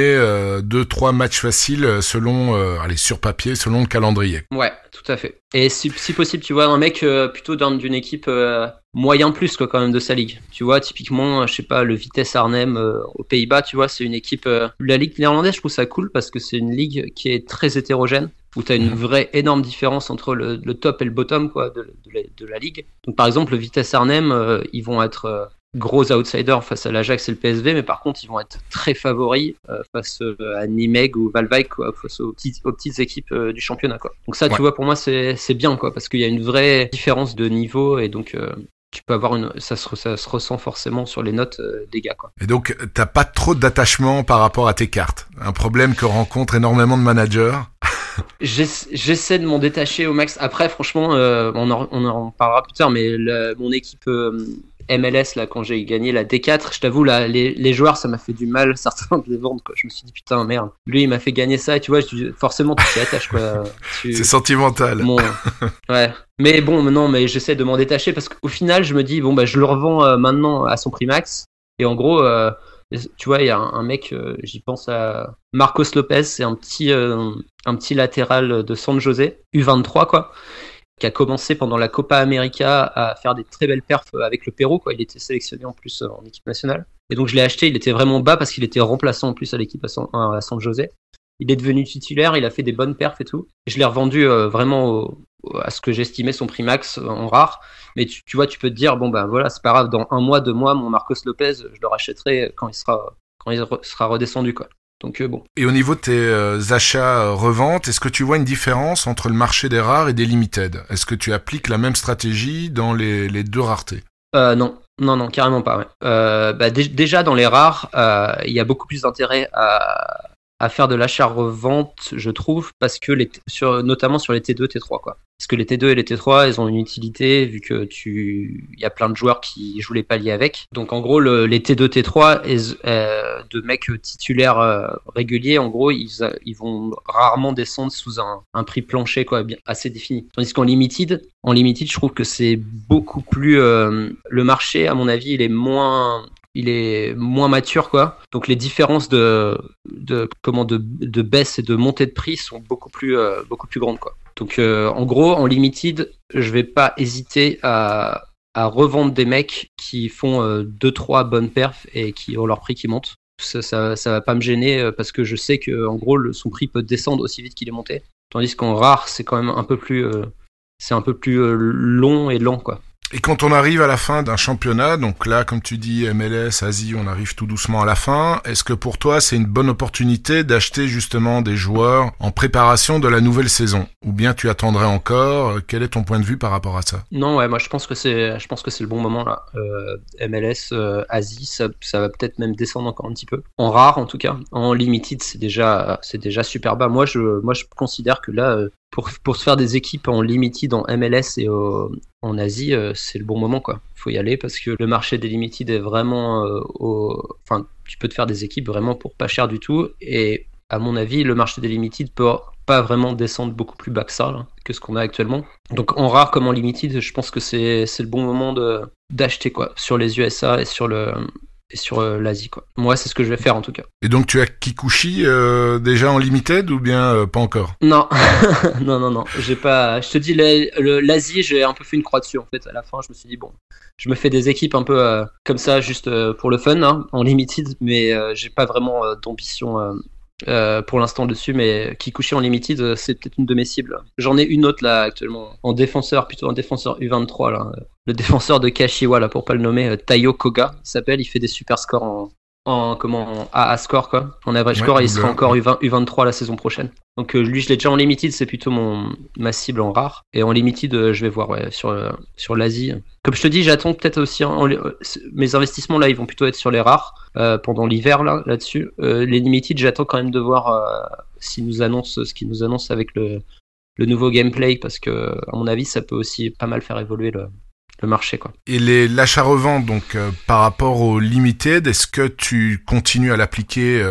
Speaker 2: deux trois matchs faciles selon, allez sur papier, selon le calendrier.
Speaker 3: Ouais, tout à fait. Et si, si possible, tu vois un mec plutôt d'une équipe moyen plus quoi, quand même de sa ligue. Tu vois, typiquement, je sais pas, le Vitesse Arnhem euh, aux Pays-Bas, tu vois, c'est une équipe. Euh, la ligue néerlandaise, je trouve ça cool parce que c'est une ligue qui est très hétérogène où tu as une vraie énorme différence entre le, top et le bottom quoi, de, de, la, ligue. Donc par exemple, le Vitesse Arnhem, euh, ils vont être gros outsiders face à l'Ajax et le PSV, mais par contre, ils vont être très favoris face à Nimeg ou Valveig, quoi, face aux petites, aux petites équipes du championnat. Quoi. Donc ça, tu vois, pour moi, c'est bien, quoi, parce qu'il y a une vraie différence de niveau, et donc tu peux avoir une, ça se, ça se ressent forcément sur les notes euh, des gars, quoi.
Speaker 2: Et donc, t'as pas trop d'attachement par rapport à tes cartes. Un problème que rencontrent énormément de managers.
Speaker 3: J'essaie de m'en détacher au max. Après, franchement, euh, on, en, on, en, parlera plus tard, mais mon équipe euh, MLS là quand j'ai gagné la D4, je t'avoue là les, les, joueurs ça m'a fait du mal certains de les vendre quoi. Je me suis dit putain merde, lui il m'a fait gagner ça et tu vois forcément tu t'y attaches quoi.
Speaker 2: C'est sentimental.
Speaker 3: ouais. Mais bon non mais j'essaie de m'en détacher parce qu'au final je me dis bon bah je le revends euh, maintenant à son prix max et en gros euh, tu vois il y a un, mec euh, j'y pense à Marcos Lopez c'est un petit un petit latéral de San José U23 quoi qui a commencé pendant la Copa América à faire des très belles perfs avec le Pérou. Quoi. Il était sélectionné en plus euh, en équipe nationale. Et donc je l'ai acheté, il était vraiment bas parce qu'il était remplaçant en plus à l'équipe à San, José. Il est devenu titulaire, il a fait des bonnes perfs et tout. Je l'ai revendu euh, vraiment à ce que j'estimais son prix max euh, en rare. Mais tu, vois, tu peux te dire, bon ben voilà, c'est pas grave, dans un mois, deux mois, mon Marcos Lopez, je le rachèterai quand il sera, quand il sera redescendu. Quoi. Donc euh, bon.
Speaker 2: Et au niveau de tes euh, achats euh, est-ce que tu vois une différence entre le marché des rares et des limited? Est-ce que tu appliques la même stratégie dans les, les deux raretés?
Speaker 3: Non, non, non, carrément pas. Ouais. Bah, déjà dans les rares, il y a beaucoup plus d'intérêt à, à faire de l'achat-revente, je trouve, parce que les, sur, notamment sur les T2, T3, quoi. Parce que les T2 et les T3, elles ont une utilité vu que tu, y a plein de joueurs qui jouent les paliers avec. Donc en gros, le, les T2, T3 euh, de mecs titulaires euh, réguliers, en gros, ils, ils vont rarement descendre sous un, un prix plancher quoi, bien, assez défini. Tandis qu'en limited, en limited, je trouve que c'est beaucoup plus euh, le marché, à mon avis, il est moins il est moins mature quoi. Donc les différences de, de comment de, baisse et de montée de prix sont beaucoup plus euh, grandes quoi. Donc euh, en gros en limited, je vais pas hésiter à, revendre des mecs qui font 2 euh, bonnes perfs et qui ont leur prix qui monte. Ça, ça, va pas me gêner parce que je sais que en gros son prix peut descendre aussi vite qu'il est monté. Tandis qu'en rare, c'est quand même un peu plus c'est un peu plus long et lent quoi.
Speaker 2: Et quand on arrive à la fin d'un championnat, donc là, comme tu dis, MLS, Asie, on arrive tout doucement à la fin, est-ce que pour toi, c'est une bonne opportunité d'acheter justement des joueurs en préparation de la nouvelle saison? Ou bien tu attendrais encore? Quel est ton point de vue par rapport à ça?
Speaker 3: Non, ouais, moi je pense que c'est, le bon moment là. Euh, MLS, euh, Asie, ça, ça va peut-être même descendre encore un petit peu. En rare, en tout cas. En limited, c'est déjà, déjà super bas. Moi, je, moi, je considère que là, euh, pour, se faire des équipes en limited, en MLS et en Asie, euh, c'est le bon moment. Il faut y aller parce que le marché des limited est vraiment euh, enfin tu peux te faire des équipes vraiment pour pas cher du tout et à mon avis le marché des limited peut pas vraiment descendre beaucoup plus bas que ça que ce qu'on a actuellement. Donc en rare comme en limited, je pense que c'est le bon moment d'acheter quoi sur les USA et sur le et sur euh, l'Asie quoi. Moi c'est ce que je vais faire en tout cas.
Speaker 2: Et donc tu as Kikuchi euh, déjà en limited ou bien euh, pas encore?
Speaker 3: Non, non non non, j'ai pas. Je te dis l'Asie j'ai un peu fait une croix dessus en fait. À la fin je me suis dit bon, je me fais des équipes un peu comme ça juste pour le fun hein, en limited, mais j'ai pas vraiment d'ambition euh, pour l'instant dessus, mais Kikuchi en limited, euh, c'est peut-être une de mes cibles. J'en ai une autre là actuellement, en défenseur, plutôt un défenseur U23 là. Le défenseur de Kashiwa là, pour pas le nommer, euh, Tayo Koga, il s'appelle, il fait des super scores en, en comment AA score quoi, en average score, il sera encore U20, U23 la saison prochaine. Donc lui, je l'ai déjà en limited, c'est plutôt mon ma cible en rare. Et en limited, je vais voir ouais, sur sur l'Asie. Comme je te dis, j'attends peut-être aussi mes investissements là, ils vont plutôt être sur les rares. Euh, pendant l'hiver là là-dessus. Euh, les limited, j'attends quand même de voir euh, s'ils nous annoncent ce qu'ils nous annoncent avec le, le nouveau gameplay parce que à mon avis, ça peut aussi pas mal faire évoluer le, le marché quoi.
Speaker 2: Et les l'achat-revente donc par rapport au limited, est-ce que tu continues à l'appliquer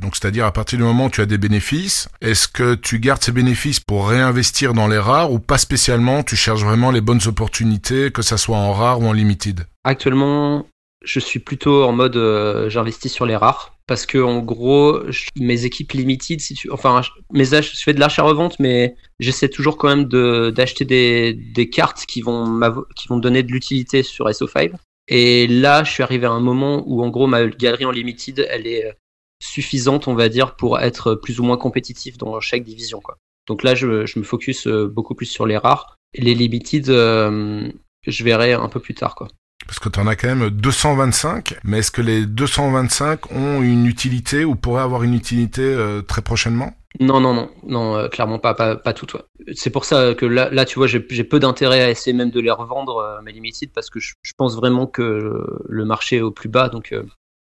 Speaker 2: donc c'est-à-dire à partir du moment où tu as des bénéfices, est-ce que tu gardes ces bénéfices pour réinvestir dans les rares ou pas spécialement, tu cherches vraiment les bonnes opportunités que ça soit en rare ou en limited?
Speaker 3: Actuellement, je suis plutôt en mode euh, j'investis sur les rares. Parce que en gros mes équipes limited si tu enfin mes je fais de l'achat revente mais j'essaie toujours quand même d'acheter des, cartes qui vont qui vont donner de l'utilité sur SO5 et là je suis arrivé à un moment où en gros ma galerie en limited elle est suffisante on va dire pour être plus ou moins compétitif dans chaque division quoi. Donc là je, je me focus euh, beaucoup plus sur les rares. Les limited euh, je verrai un peu plus tard quoi
Speaker 2: parce que tu en as quand même 225, mais est-ce que les 225 ont une utilité ou pourraient avoir une utilité euh, très prochainement?
Speaker 3: Non, non, non, non, euh, clairement pas, pas, pas tout. C'est pour ça que là, tu vois, j'ai peu d'intérêt à essayer même de les revendre, euh, mes limited, parce que je, pense vraiment que le marché est au plus bas, donc,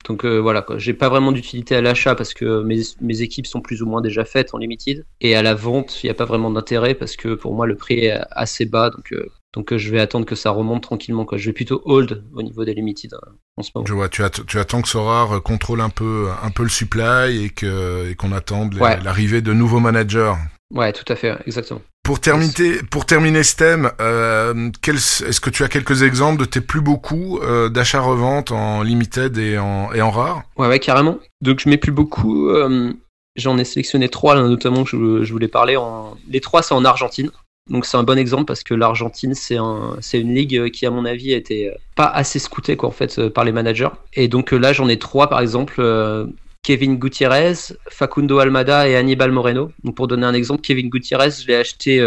Speaker 3: donc voilà, j'ai pas vraiment d'utilité à l'achat parce que mes, mes, équipes sont plus ou moins déjà faites en limited, et à la vente, il n'y a pas vraiment d'intérêt parce que pour moi, le prix est assez bas, donc donc euh, je vais attendre que ça remonte tranquillement. Quoi. Je vais plutôt hold au niveau des limited hein, en ce moment.
Speaker 2: Je vois, tu, tu attends que Sorar contrôle un peu, un peu le supply et qu'on attende l'arrivée de nouveaux managers.
Speaker 3: Ouais, tout à fait, exactement.
Speaker 2: Pour terminer, pour terminer ce thème, euh, est-ce que tu as quelques exemples de tes plus beaux coups euh, d'achat-revente en limited et en, et en rare?
Speaker 3: Ouais, ouais, carrément. Donc je mets plus beaucoup. Euh, J'en ai sélectionné trois, là, notamment que je, je voulais parler. En... Les trois, c'est en Argentine. Donc c'est un bon exemple parce que l'Argentine c'est un, c'est une ligue qui à mon avis été pas assez scoutée quoi en fait euh, par les managers. Et donc euh, là j'en ai trois par exemple euh, Kevin Gutiérrez, Facundo Almada et Hannibal Moreno. Donc pour donner un exemple, Kevin Gutiérrez, je l'ai acheté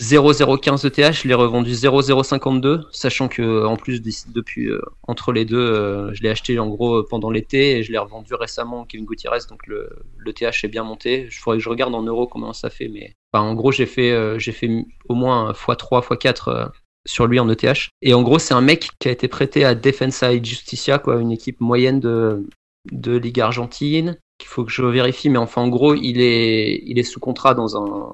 Speaker 3: 0,015 ETH, je l'ai revendu 0,052, sachant que en plus depuis entre les deux, je l'ai acheté en gros pendant l'été et je l'ai revendu récemment Kevin Gutiérrez, donc le, TH est bien monté. Il faudrait que je regarde en euros comment ça fait, mais en gros, j'ai fait, euh, j'ai fait au moins x3, x4 euh, sur lui en ETH. Et en gros, c'est un mec qui a été prêté à Defensa et Justicia, quoi, une équipe moyenne de, de Ligue argentine. qu'il faut que je vérifie, mais enfin en gros il est il est sous contrat dans un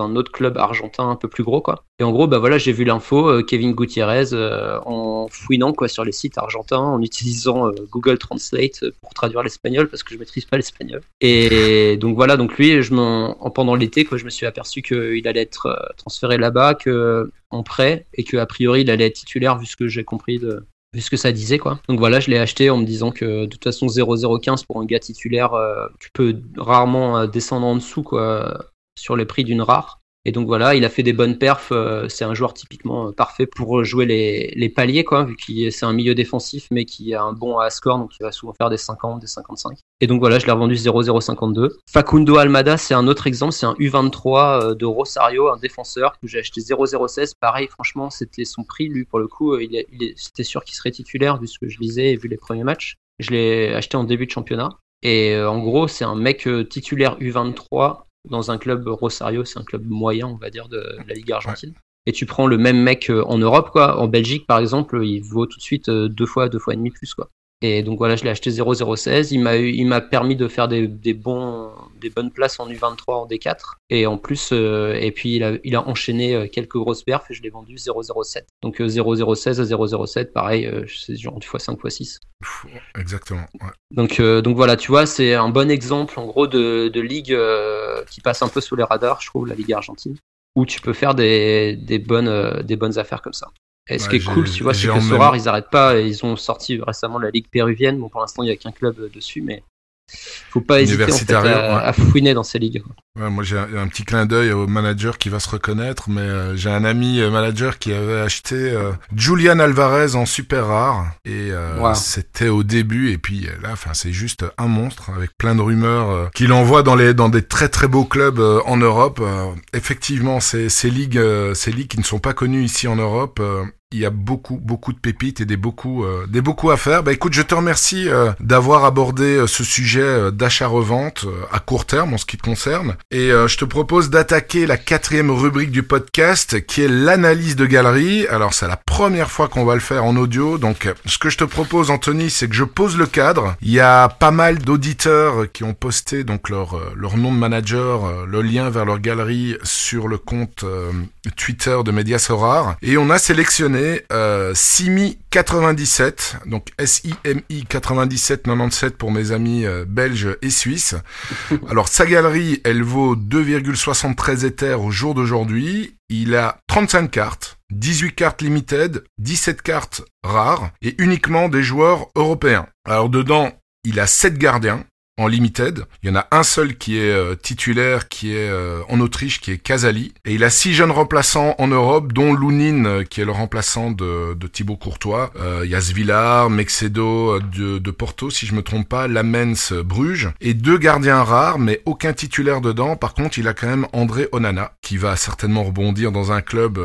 Speaker 3: un autre club argentin un peu plus gros quoi. Et en gros bah voilà j'ai vu l'info euh, Kevin Gutiérrez euh, en fouinant quoi sur les sites argentins en utilisant euh, Google Translate pour traduire l'espagnol parce que je maîtrise pas l'espagnol. Et donc voilà donc lui je m'en pendant l'été quoi je me suis aperçu qu'il allait être transféré là-bas que en prêt et que a priori il allait être titulaire vu ce que j'ai compris de vu ce que ça disait quoi. Donc voilà, je l'ai acheté en me disant que de toute façon 0,015 pour un gars titulaire, tu peux rarement descendre en dessous quoi sur les prix d'une rare. Et donc voilà, il a fait des bonnes perfs. Euh, c'est un joueur typiquement euh, parfait pour jouer les, les paliers, quoi, vu qu'il c'est un milieu défensif, mais qui a un bon à score, donc il va souvent faire des 50, des 55. Et donc voilà, je l'ai revendu 0,052. Facundo Almada, c'est un autre exemple, c'est un U23 euh, de Rosario, un défenseur que j'ai acheté 0,016. Pareil, franchement, c'était son prix, lui, pour le coup. Il, il c'était sûr qu'il serait titulaire, vu ce que je lisais et vu les premiers matchs. Je l'ai acheté en début de championnat. Et en gros, c'est un mec titulaire U23 dans un club Rosario, c'est un club moyen, on va dire, de, la Ligue argentine. Et tu prends le même mec euh, en Europe, quoi. En Belgique, par exemple, il vaut tout de suite euh, deux fois, deux fois et demi plus, quoi. Et donc voilà, je l'ai acheté 0,016. Il m'a il m'a permis de faire des, des, bons, des bonnes places en U23 en D4. Et en plus, euh, et puis il a, il a enchaîné quelques grosses perfs et je l'ai vendu 0,07. Donc 0,016 à 0,07, pareil, c'est genre du x5 x6.
Speaker 2: Exactement.
Speaker 3: Donc, donc voilà, tu vois, c'est un bon exemple en gros de, de ligue qui passe un peu sous les radars, je trouve, la Ligue argentine, où tu peux faire des, des bonnes, des bonnes affaires comme ça. Et ce qui est cool, tu vois, c'est que Sorare, ils n'arrêtent pas. Ils ont sorti récemment la Ligue péruvienne. Bon, pour l'instant, il n'y a qu'un club dessus, mais faut pas hésiter à, fouiner dans ces ligues.
Speaker 2: moi j'ai un, petit clin d'œil au manager qui va se reconnaître, mais euh, j'ai un ami euh, manager qui avait acheté euh, Julian Alvarez en super rare et c'était au début et puis là, enfin c'est juste un monstre avec plein de rumeurs qu'il envoie dans les dans des très très beaux clubs en Europe. effectivement, ces, ces ligues ces ligues qui ne sont pas connues ici en Europe il y a beaucoup, beaucoup de pépites et des beaucoup, euh, des beaucoup à faire. Bah écoute, je te remercie euh, d'avoir abordé euh, ce sujet d'achat-revente à court terme en ce qui te concerne. Et je te propose d'attaquer la quatrième rubrique du podcast qui est l'analyse de galerie. Alors c'est la première fois qu'on va le faire en audio. Donc ce que je te propose, Anthony, c'est que je pose le cadre. Il y a pas mal d'auditeurs qui ont posté donc leur, leur nom de manager, le lien vers leur galerie sur le compte Twitter de Medias Et on a sélectionné euh, Simi 97, donc S-I-M-I 97 97 pour mes amis euh, belges et suisses. Alors sa galerie, elle vaut 2,73 Ethers au jour d'aujourd'hui. Il a 35 cartes, 18 cartes limited, 17 cartes rares et uniquement des joueurs européens. Alors dedans, il a 7 gardiens, en limited. Il y en a un seul qui est euh, titulaire, qui est euh, en Autriche, qui est Casali. Et il a six jeunes remplaçants en Europe, dont Lounine, euh, qui est le remplaçant de, de Thibaut Courtois. il a Svillar, Mexedo de, de, Porto, si je me trompe pas, Lamens Bruges. Et deux gardiens rares, mais aucun titulaire dedans. Par contre, il a quand même André Onana, qui va certainement rebondir dans un club,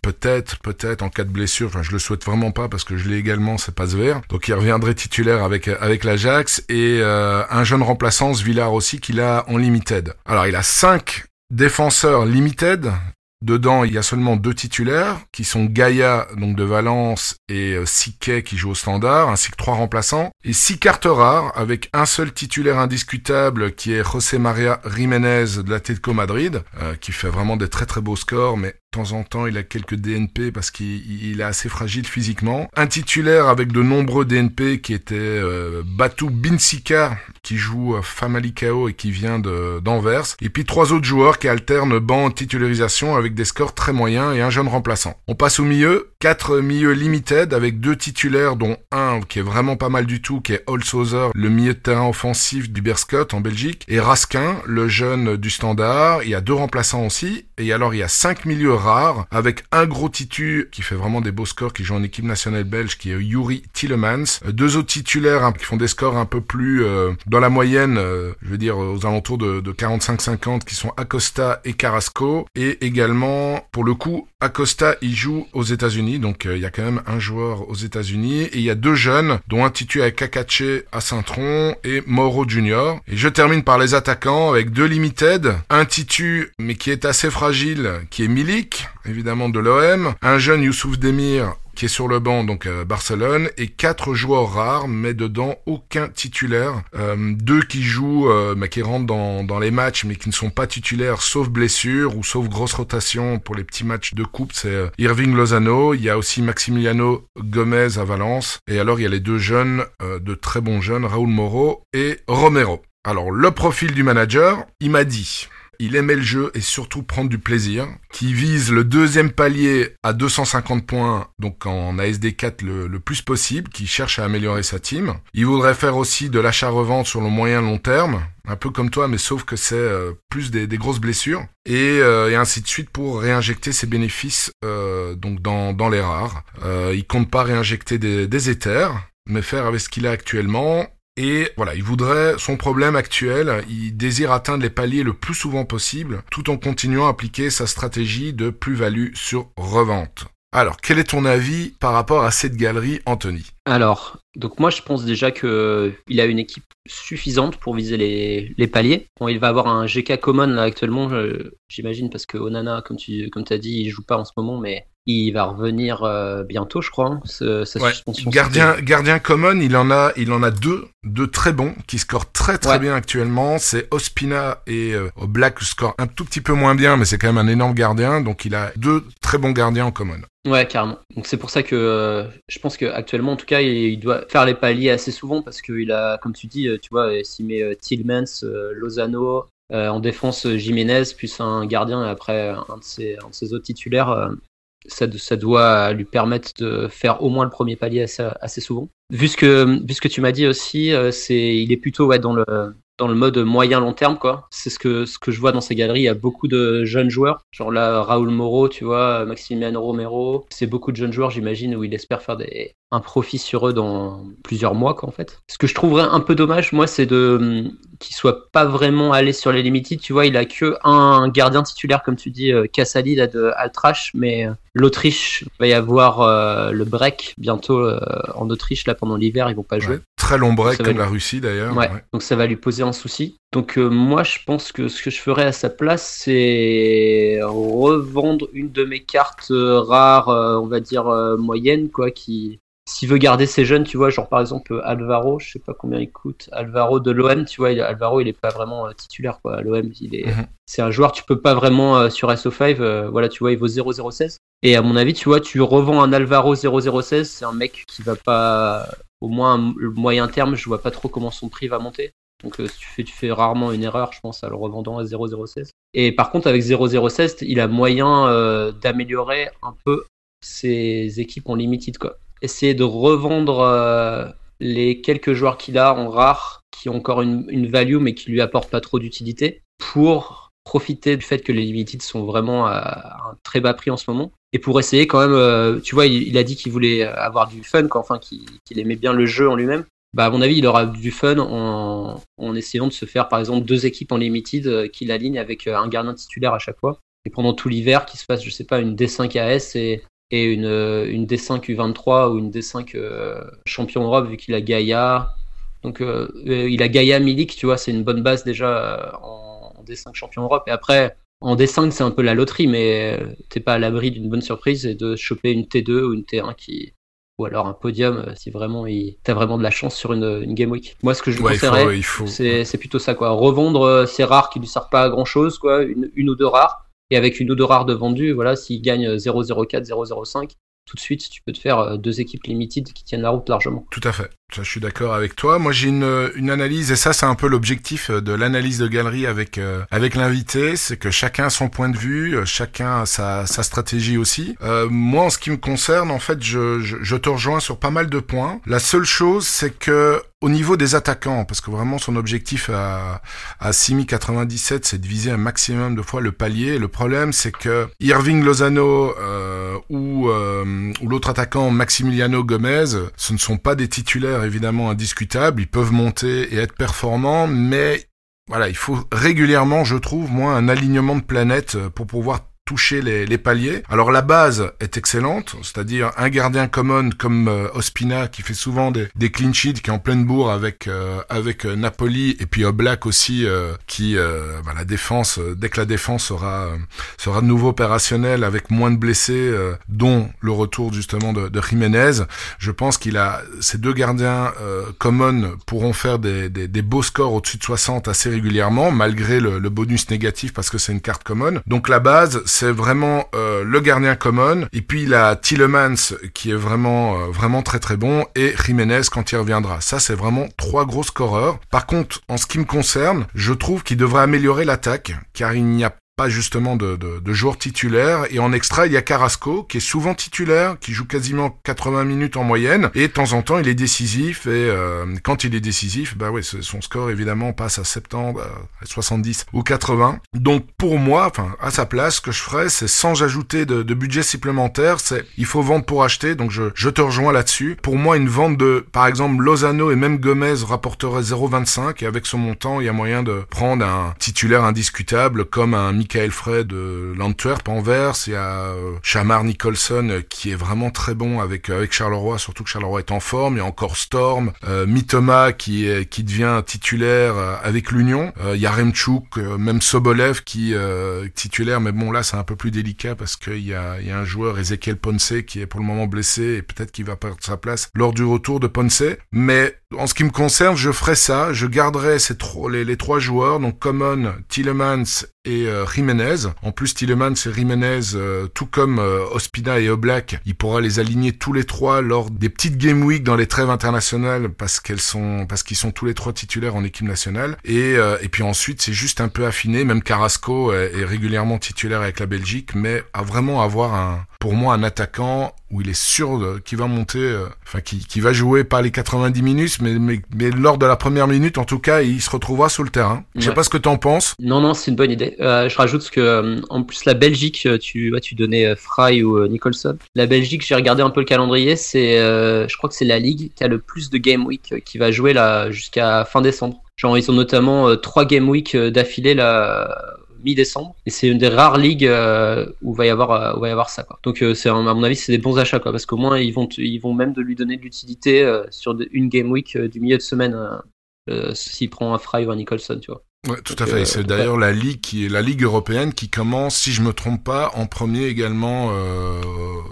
Speaker 2: peut-être, peut-être en cas de blessure. Enfin, je le souhaite vraiment pas parce que je l'ai également, c'est pas vert. Donc il reviendrait titulaire avec, avec l'Ajax. Et euh, un jeune remplaçant, Villar aussi, qu'il a en limited. Alors il a cinq défenseurs limited. Dedans, il y a seulement deux titulaires, qui sont Gaïa, donc de Valence, et euh, Siquet, qui joue au standard, ainsi que trois remplaçants. Et six cartes rares, avec un seul titulaire indiscutable, qui est José Maria Jiménez de l'Atlético Madrid, euh, qui fait vraiment des très très beaux scores, mais de temps en temps, il a quelques DNP parce qu'il est assez fragile physiquement. Un titulaire avec de nombreux DNP qui était euh, Batu Binsika, qui joue à Famalicao et qui vient d'Anvers. Et puis trois autres joueurs qui alternent banc titularisation avec des scores très moyens et un jeune remplaçant. On passe au milieu. Quatre milieux limited avec deux titulaires dont un qui est vraiment pas mal du tout, qui est Holzhauser, le milieu de terrain offensif du Berscott en Belgique, et Raskin, le jeune du Standard. Il y a deux remplaçants aussi. Et alors il y a cinq milieux rare, avec un gros titu qui fait vraiment des beaux scores, qui joue en équipe nationale belge, qui est Yuri Tillemans. Deux autres titulaires hein, qui font des scores un peu plus euh, dans la moyenne, euh, je veux dire aux alentours de, de 45-50, qui sont Acosta et Carrasco. Et également, pour le coup, Acosta, il joue aux États-Unis, donc il y a quand même un joueur aux États-Unis. Et il y a deux jeunes, dont un titu avec Kakache à Saint-Tron et Mauro Junior. Et je termine par les attaquants avec deux limited, un titu mais qui est assez fragile, qui est Milik, évidemment de l'OM, un jeune Youssouf Demir sur le banc donc à Barcelone et quatre joueurs rares, mais dedans aucun titulaire. Euh, deux qui jouent, euh, mais qui rentrent dans, les matchs, mais qui ne sont pas titulaires, sauf blessure ou sauf grosse rotation pour les petits matchs de coupe. C'est euh, Irving Lozano. Il y a aussi Maximiliano Gomez à Valence. Et alors il y a les deux jeunes, de très bons jeunes, Raúl Moro et Romero. Alors le profil du manager, il m'a dit il aimait le jeu et surtout prendre du plaisir, qui vise le deuxième palier à 250 points, donc en ASD4 le, plus possible, qui cherche à améliorer sa team. Il voudrait faire aussi de l'achat-revente sur le moyen long terme, un peu comme toi, mais sauf que c'est euh, plus des, grosses blessures, euh, et, ainsi de suite pour réinjecter ses bénéfices euh, donc dans, les rares. il compte pas réinjecter des, des éthers, mais faire avec ce qu'il a actuellement et voilà, il voudrait, son problème actuel, il désire atteindre les paliers le plus souvent possible, tout en continuant à appliquer sa stratégie de plus-value sur revente. Alors, quel est ton avis par rapport à cette galerie, Anthony?
Speaker 3: Alors, donc moi je pense déjà que il a une équipe suffisante pour viser les, paliers. Bon, il va avoir un GK common là actuellement, j'imagine, parce que Onana, comme tu as dit, il joue pas en ce moment, mais il va revenir euh, bientôt, je crois. Hein, sa
Speaker 2: suspension. Gardien, gardien common, il en a, il en a deux, deux très bons qui scorent très très bien actuellement. C'est Ospina et euh, Black score un tout petit peu moins bien, mais c'est quand même un énorme gardien. Donc il a deux très bons gardiens en common.
Speaker 3: Ouais, carrément. Donc c'est pour ça que euh, je pense qu'actuellement, en tout cas, il, doit faire les paliers assez souvent parce qu'il a, comme tu dis, tu vois, s'il met Tillmans, Lozano, en défense Jiménez, plus un gardien et après un de ses, un de ses autres titulaires, ça, ça, doit lui permettre de faire au moins le premier palier assez, assez souvent. Vu ce que, vu ce que tu m'as dit aussi, euh, c'est, il est plutôt ouais, dans le, dans le mode moyen long terme quoi. C'est ce que ce que je vois dans ces galeries, il y a beaucoup de jeunes joueurs, genre là Raoul Moreau, tu vois, Maximiano Romero, c'est beaucoup de jeunes joueurs, j'imagine où il espère faire des un profit sur eux dans plusieurs mois quoi en fait. Ce que je trouverais un peu dommage moi c'est de qu'il soit pas vraiment allé sur les limited, tu vois, il a que un gardien titulaire comme tu dis euh, Cassali là de Altrash mais euh, l'Autriche va y avoir euh, le break bientôt en Autriche là pendant l'hiver, ils vont pas jouer
Speaker 2: très long break comme la Russie d'ailleurs.
Speaker 3: Ouais. Donc ça va lui poser un souci. Donc euh, moi je pense que ce que je ferais à sa place c'est revendre une de mes cartes euh, rares, euh, on va dire moyennes quoi, qui s'il veut garder ses jeunes, tu vois, genre par exemple Alvaro, je sais pas combien il coûte, Alvaro de l'OM, tu vois, Alvaro il est pas vraiment titulaire quoi, l'OM il est, mhm. c'est un joueur tu peux pas vraiment sur SO5, voilà tu vois il vaut 0,016 et à mon avis tu vois tu revends un Alvaro 0,016, c'est un mec qui va pas au moins le moyen terme, je vois pas trop comment son prix va monter. Donc euh, tu fais, rarement une erreur, je pense, à le revendant à 0,016. Et par contre, avec 0,016, il a moyen euh, d'améliorer un peu ses équipes en limited. Quoi. Essayer de revendre euh, les quelques joueurs qu'il a en rare, qui ont encore une, une value, mais qui lui apportent pas trop d'utilité, pour profiter du fait que les limited sont vraiment à un très bas prix en ce moment et pour essayer quand même euh, tu vois il, a dit qu'il voulait avoir du fun quoi, enfin qu'il aimait bien le jeu en lui-même. Bah à mon avis il aura du fun en, en essayant de se faire par exemple deux équipes en limited euh, qu'il aligne avec euh, un gardien titulaire à chaque fois. Et pendant tout l'hiver qu'il se fasse je sais pas une D5 AS et et une, une D5 U23 ou une D5 champion Europe vu qu'il a Gaïa. Donc il a Gaïa Milik tu vois c'est une bonne base déjà en D5 champion Europe. Et après, en D5, c'est un peu la loterie, mais euh, t'es pas à l'abri d'une bonne surprise et de choper une T2 ou une T1 qui, ou alors un podium euh, si vraiment il... t'as vraiment de la chance sur une, game week. Moi, ce que je conseillerais, c'est plutôt ça, quoi. Revendre euh, ces rares qui lui servent pas à grand chose, quoi, une, une ou deux rares. Et avec une ou deux rares de vendus, voilà, s'il gagne 0,04, 0,05, tout de suite, tu peux te faire euh, deux équipes limited qui tiennent la route largement.
Speaker 2: Tout à fait. Ça, je suis d'accord avec toi. Moi, j'ai une, une analyse, et ça, c'est un peu l'objectif euh, de l'analyse de galerie avec, euh, avec l'invité, c'est que chacun a son point de vue, chacun a sa, sa stratégie aussi. Euh, moi, en ce qui me concerne, en fait, je, je, je, te rejoins sur pas mal de points. La seule chose, c'est que au niveau des attaquants, parce que vraiment son objectif à, à 6097, c'est de viser un maximum de fois le palier. le problème, c'est que Irving Lozano euh, ou, euh, ou l'autre attaquant Maximiliano Gomez, ce ne sont pas des titulaires évidemment indiscutables. Ils peuvent monter et être performants, mais voilà, il faut régulièrement, je trouve, moi, un alignement de planètes pour pouvoir toucher les, les paliers. Alors la base est excellente, c'est-à-dire un gardien common comme euh, Ospina qui fait souvent des, des clean sheets, qui est en pleine bourre avec euh, avec euh, Napoli et puis Oblak aussi qui bah, la défense dès que la défense sera sera de nouveau opérationnelle avec moins de blessés, dont le retour justement de, de Jiménez, je pense qu'il a ces deux gardiens common pourront faire des, des, des beaux scores au-dessus de 60 assez régulièrement malgré le, le bonus négatif parce que c'est une carte common. Donc la base c'est vraiment le gardien common et puis il a Tillemans qui est vraiment euh, vraiment très très bon et Jiménez quand il reviendra. Ça c'est vraiment trois gros scoreurs. Par contre, en ce qui me concerne, je trouve qu'il devrait améliorer l'attaque car il n'y a pas justement de, de, de, joueurs titulaires. Et en extra, il y a Carrasco, qui est souvent titulaire, qui joue quasiment 80 minutes en moyenne. Et de temps en temps, il est décisif. Et euh, quand il est décisif, bah ouais, son score évidemment passe à 70, à 70 ou 80. Donc pour moi, enfin à sa place, ce que je ferais, c'est sans ajouter de, de, budget supplémentaire, c'est il faut vendre pour acheter. Donc je, je te rejoins là-dessus. Pour moi, une vente de, par exemple, Lozano et même Gomez rapporterait 0,25. Et avec ce montant, il y a moyen de prendre un titulaire indiscutable comme un Michael Frey de l'Antwerp Anvers, il y a euh, Shamar Nicholson euh, qui est vraiment très bon avec euh, avec Charleroi, surtout que Charleroi est en forme, il y a encore Storm, euh, Mitoma qui qui devient titulaire avec l'Union, il y a Remchuk, même Sobolev qui est titulaire, mais bon là c'est un peu plus délicat parce qu'il y a, il y a un joueur Ezekiel Ponce qui est pour le moment blessé et peut-être qu'il va perdre sa place lors du retour de Ponce, mais en ce qui me concerne, je ferai ça, je garderai ces les, les, trois joueurs, donc Common, Tillemans et euh, Jiménez. En plus, Tillemans et Jiménez, euh, tout comme euh, Ospina et Oblak, il pourra les aligner tous les trois lors des petites game week dans les trêves internationales parce qu'elles sont parce qu'ils sont tous les trois titulaires en équipe nationale. Et euh, puis ensuite, c'est juste un peu affiné. Même Carrasco est, régulièrement titulaire avec la Belgique, mais à vraiment avoir un pour moi un attaquant où il est sûr qu'il va monter, euh, enfin qui, qui va jouer pas les 90 minutes, mais, mais, mais lors de la première minute, en tout cas, il se retrouvera sur le terrain. Je sais pas ce que tu en penses.
Speaker 3: Non, non, c'est une bonne idée. Euh, je rajoute que euh, en plus la Belgique, euh, tu tu donnais Fry ou Nicholson. La Belgique, j'ai regardé un peu le calendrier, c'est, je crois que c'est la ligue qui a le plus de game week qui va jouer là jusqu'à fin décembre. Genre ils ont notamment trois game week d'affilée là mi-décembre. Et c'est une des rares ligues euh, où va y avoir euh, où va y avoir ça. Quoi. Donc euh, c'est à mon avis c'est des bons achats quoi, parce qu'au moins ils vont ils vont même de lui donner de l'utilité sur une game week du milieu de semaine s'il prend un Fry ou un Nicholson, tu vois.
Speaker 2: Ouais, tout à fait. c'est d'ailleurs la ligue qui est la ligue européenne qui commence, si je me trompe pas, en premier également euh,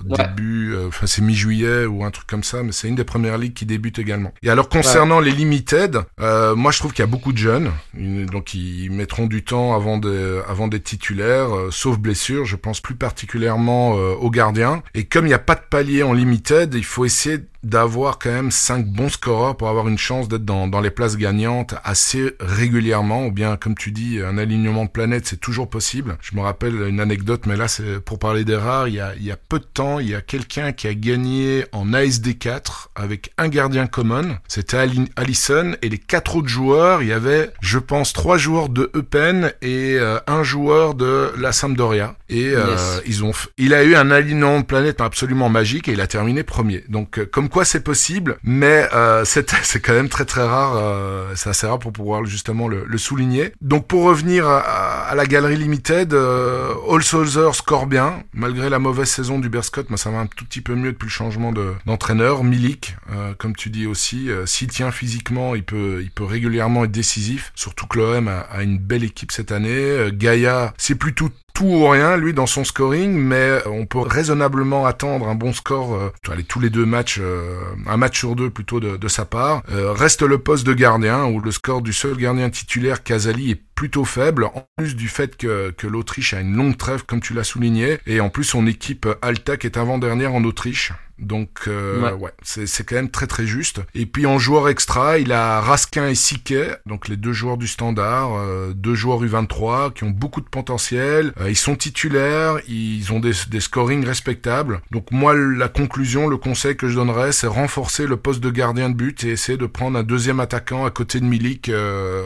Speaker 2: début, enfin c'est mi-juillet ou un truc comme ça, mais c'est une des premières ligues qui débute également. Et alors concernant ouais. les limited, euh, moi je trouve qu'il y a beaucoup de jeunes, donc ils mettront du temps avant de, avant d'être titulaires, euh, sauf blessure. Je pense plus particulièrement aux gardiens. Et comme il n'y a pas de palier en limited, il faut essayer d'avoir quand même cinq bons scoreurs pour avoir une chance d'être dans, dans les places gagnantes assez régulièrement, ou bien comme tu dis, un alignement de planète, c'est toujours possible. Je me rappelle une anecdote, mais là c'est pour parler des rares, il y a, il y a peu de temps, il y a quelqu'un qui a gagné en ASD4 avec un gardien common, c'était Allison, et les quatre autres joueurs, il y avait, je pense, trois joueurs de Eupen et euh, un joueur de la Sampdoria. Et euh, yes. ils ont, il a eu un alignement de planète absolument magique et il a terminé premier. Donc euh, comme quoi c'est possible, mais euh, c'est quand même très très rare. Euh, c'est assez rare pour pouvoir justement le, le souligner. Donc pour revenir à, à la galerie limited, euh, All Soldier score bien malgré la mauvaise saison du Berscott, mais ça va un tout petit peu mieux depuis le changement d'entraîneur. De, Milik, euh, comme tu dis aussi, euh, s'il tient physiquement, il peut il peut régulièrement être décisif. Surtout que l'OM a, a, une belle équipe cette année. Euh, Gaïa, c'est plutôt tout ou rien lui dans son scoring, mais on peut raisonnablement attendre un bon score. Euh, allez, tous les deux matchs, euh, un match sur deux plutôt de, de sa part. Euh, reste le poste de gardien où le score du seul gardien titulaire Casali est plutôt faible, en plus du fait que, que l'Autriche a une longue trêve, comme tu l'as souligné, et en plus son équipe Altac est avant-dernière en Autriche. Donc euh, ouais, ouais c'est quand même très très juste. Et puis en joueur extra, il a Raskin et Siquet, donc les deux joueurs du standard, euh, deux joueurs U23 qui ont beaucoup de potentiel. Euh, ils sont titulaires, ils ont des, des scorings respectables. Donc moi, la conclusion, le conseil que je donnerais, c'est renforcer le poste de gardien de but et essayer de prendre un deuxième attaquant à côté de Milik euh,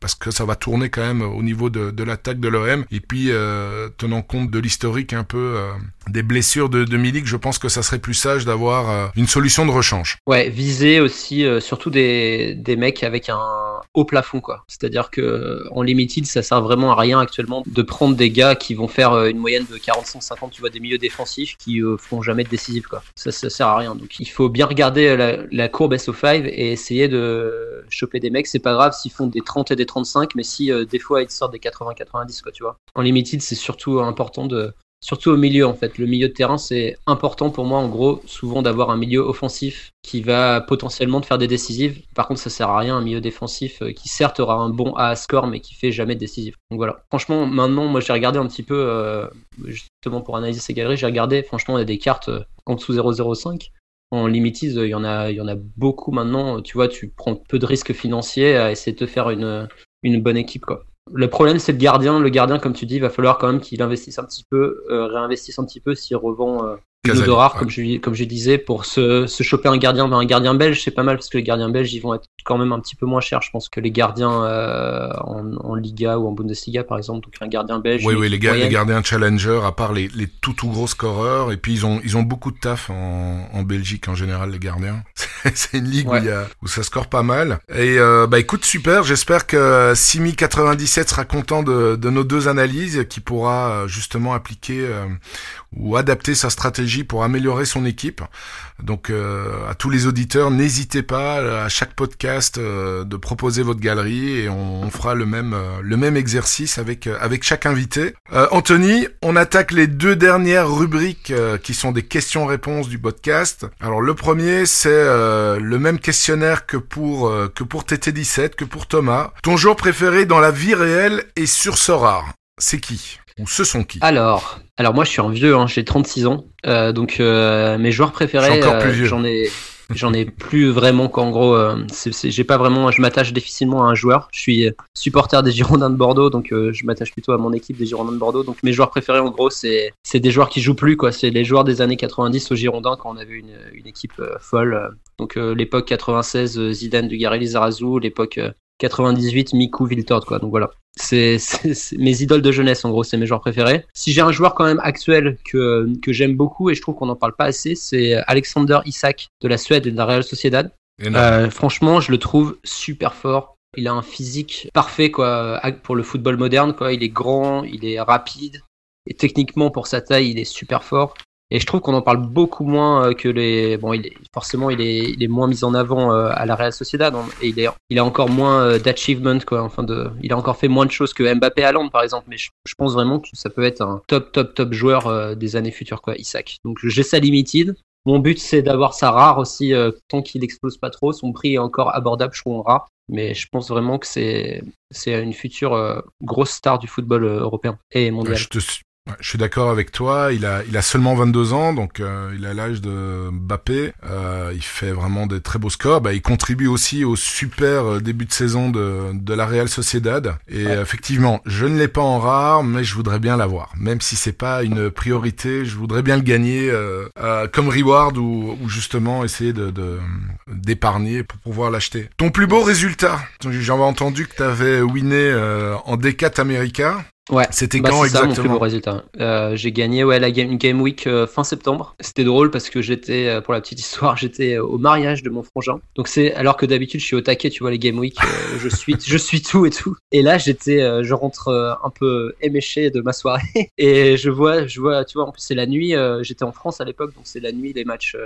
Speaker 2: parce que ça va tourner quand même au niveau de, de l'attaque de l'OM. Et puis tenant compte de l'historique un peu des blessures de, de Milik, je pense que ça serait plus d'avoir euh, une solution de rechange.
Speaker 3: Ouais, viser aussi euh, surtout des, des mecs avec un haut plafond quoi. C'est-à-dire que en limited, ça sert vraiment à rien actuellement de prendre des gars qui vont faire euh, une moyenne de 40-50, tu vois, des milieux défensifs qui euh, feront jamais de décisif quoi. Ça, ça sert à rien. Donc il faut bien regarder la, courbe SO5 et essayer de choper des mecs. C'est pas grave s'ils font des 30 et des 35, mais si des fois ils sortent des 80-90 quoi, tu vois. En limited, c'est surtout important de surtout au milieu en fait. Le milieu de terrain, c'est important pour moi en gros, souvent d'avoir un milieu offensif qui va potentiellement te faire des décisives. Par contre, ça sert à rien un milieu défensif euh, qui certes aura un bon A score mais qui fait jamais de décisif. Donc voilà. Franchement, maintenant, moi j'ai regardé un petit peu euh, justement pour analyser ces galeries, j'ai regardé. Franchement, il y a des cartes euh, en dessous 0,05 en limited, il y en a, il y en a beaucoup maintenant. Tu vois, tu prends peu de risques financiers à essayer de te faire une, une bonne équipe, quoi. Le problème, c'est le gardien. Le gardien, comme tu dis, il va falloir quand même qu'il investisse un petit peu, euh, réinvestisse un petit peu s'il revend euh, une de rare,
Speaker 2: ouais.
Speaker 3: comme je, comme je disais, pour se, se choper un gardien. Ben, un gardien belge, c'est pas mal parce que les gardiens belges, ils vont être quand même un petit peu moins chers, je pense, que les gardiens euh, en, en Liga ou en Bundesliga, par exemple. Donc un gardien belge.
Speaker 2: Oui, oui, les, gars, les gardiens challenger, à part les, les tout tout gros scoreurs, et puis ils ont ils ont beaucoup de taf en, en Belgique en général les gardiens. C'est une ligue où,
Speaker 3: Ouais.
Speaker 2: il y a, où ça score pas mal. Et euh, bah écoute super, j'espère que Simi 97 sera content de, de nos deux analyses, qui pourra euh, justement appliquer euh, ou adapter sa stratégie pour améliorer son équipe. Donc euh, à tous les auditeurs, n'hésitez pas euh, à chaque podcast euh, de proposer votre galerie et on, fera le même euh, le même exercice avec avec chaque invité. Anthony, on attaque les deux dernières rubriques qui sont des questions-réponses du podcast. Alors le premier c'est le même questionnaire que pour que pour TT17 que pour Thomas. Ton joueur préféré dans la vie réelle et sur Sorare, c'est qui? Ou ce sont qui?
Speaker 3: Alors, alors moi je suis un vieux, hein, j'ai 36 ans, euh, donc euh, mes joueurs préférés, euh, j'en ai, j'en ai plus vraiment qu'en gros, j'ai pas vraiment, je m'attache difficilement à un joueur. Je suis supporter des Girondins de Bordeaux, donc je m'attache plutôt à mon équipe des Girondins de Bordeaux. Donc mes joueurs préférés en gros, c'est c'est des joueurs qui jouent plus quoi, c'est les joueurs des années 90 aux Girondins quand on avait une, une équipe folle. Donc l'époque 96, euh, Zidane, Dugarry, Lizarazu, l'époque 98, Miku, Viltord quoi. Donc voilà. C'est mes idoles de jeunesse en gros c'est mes joueurs préférés. Si j'ai un joueur quand même actuel que que j'aime beaucoup et je trouve qu'on n'en parle pas assez c'est Alexander Isak de la Suède et de la Real Sociedad. Euh, franchement je le trouve super fort. Il a un physique parfait quoi pour le football moderne quoi. Il est grand il est rapide. Et techniquement pour sa taille il est super fort et je trouve qu'on en parle beaucoup moins euh, que les. Bon, il est, forcément, il est, moins mis en avant euh, à la Real Sociedad hein, et il est, a encore moins euh, d'achievement quoi. Enfin, il a encore fait moins de choses que Mbappé, Haaland par exemple. Mais je, pense vraiment que ça peut être un top, top, top joueur des années futures quoi, Isaac. Donc j'ai sa limited. Mon but c'est d'avoir sa rare aussi tant qu'il explose pas trop. Son prix est encore abordable, je trouve en rare. Mais je pense vraiment que c'est une future grosse star du football européen et mondial.
Speaker 2: Je, te ouais, je suis d'accord avec toi. Il a, il a seulement 22 ans, donc euh, il a l'âge de Mbappé. Euh, il fait vraiment des très beaux scores. Bah, il contribue aussi au super euh, début de saison de, de la Real Sociedad. Et
Speaker 3: Ouais.
Speaker 2: effectivement, je ne l'ai pas en rare, mais je voudrais bien l'avoir. Même si c'est pas une priorité, je voudrais bien le gagner euh, euh, comme reward ou, ou justement essayer de de- d'épargner pour pouvoir l'acheter. Ton plus beau résultat J'avais entendu que tu avais winné euh, en D4 America.
Speaker 3: Ouais.
Speaker 2: C'était
Speaker 3: Bah,
Speaker 2: quand
Speaker 3: ça mon plus
Speaker 2: exactement
Speaker 3: beau résultat. Euh, j'ai gagné ouais la game, game week euh, fin septembre. C'était drôle parce que j'étais euh, pour la petite histoire, j'étais au mariage de mon frangin. Donc c'est alors que d'habitude je suis au taquet, tu vois les game week, je suis je suis tout et tout. Et là j'étais je rentre un peu éméché de ma soirée et je vois je vois tu vois en plus c'est la nuit, j'étais en France à l'époque donc c'est la nuit les matchs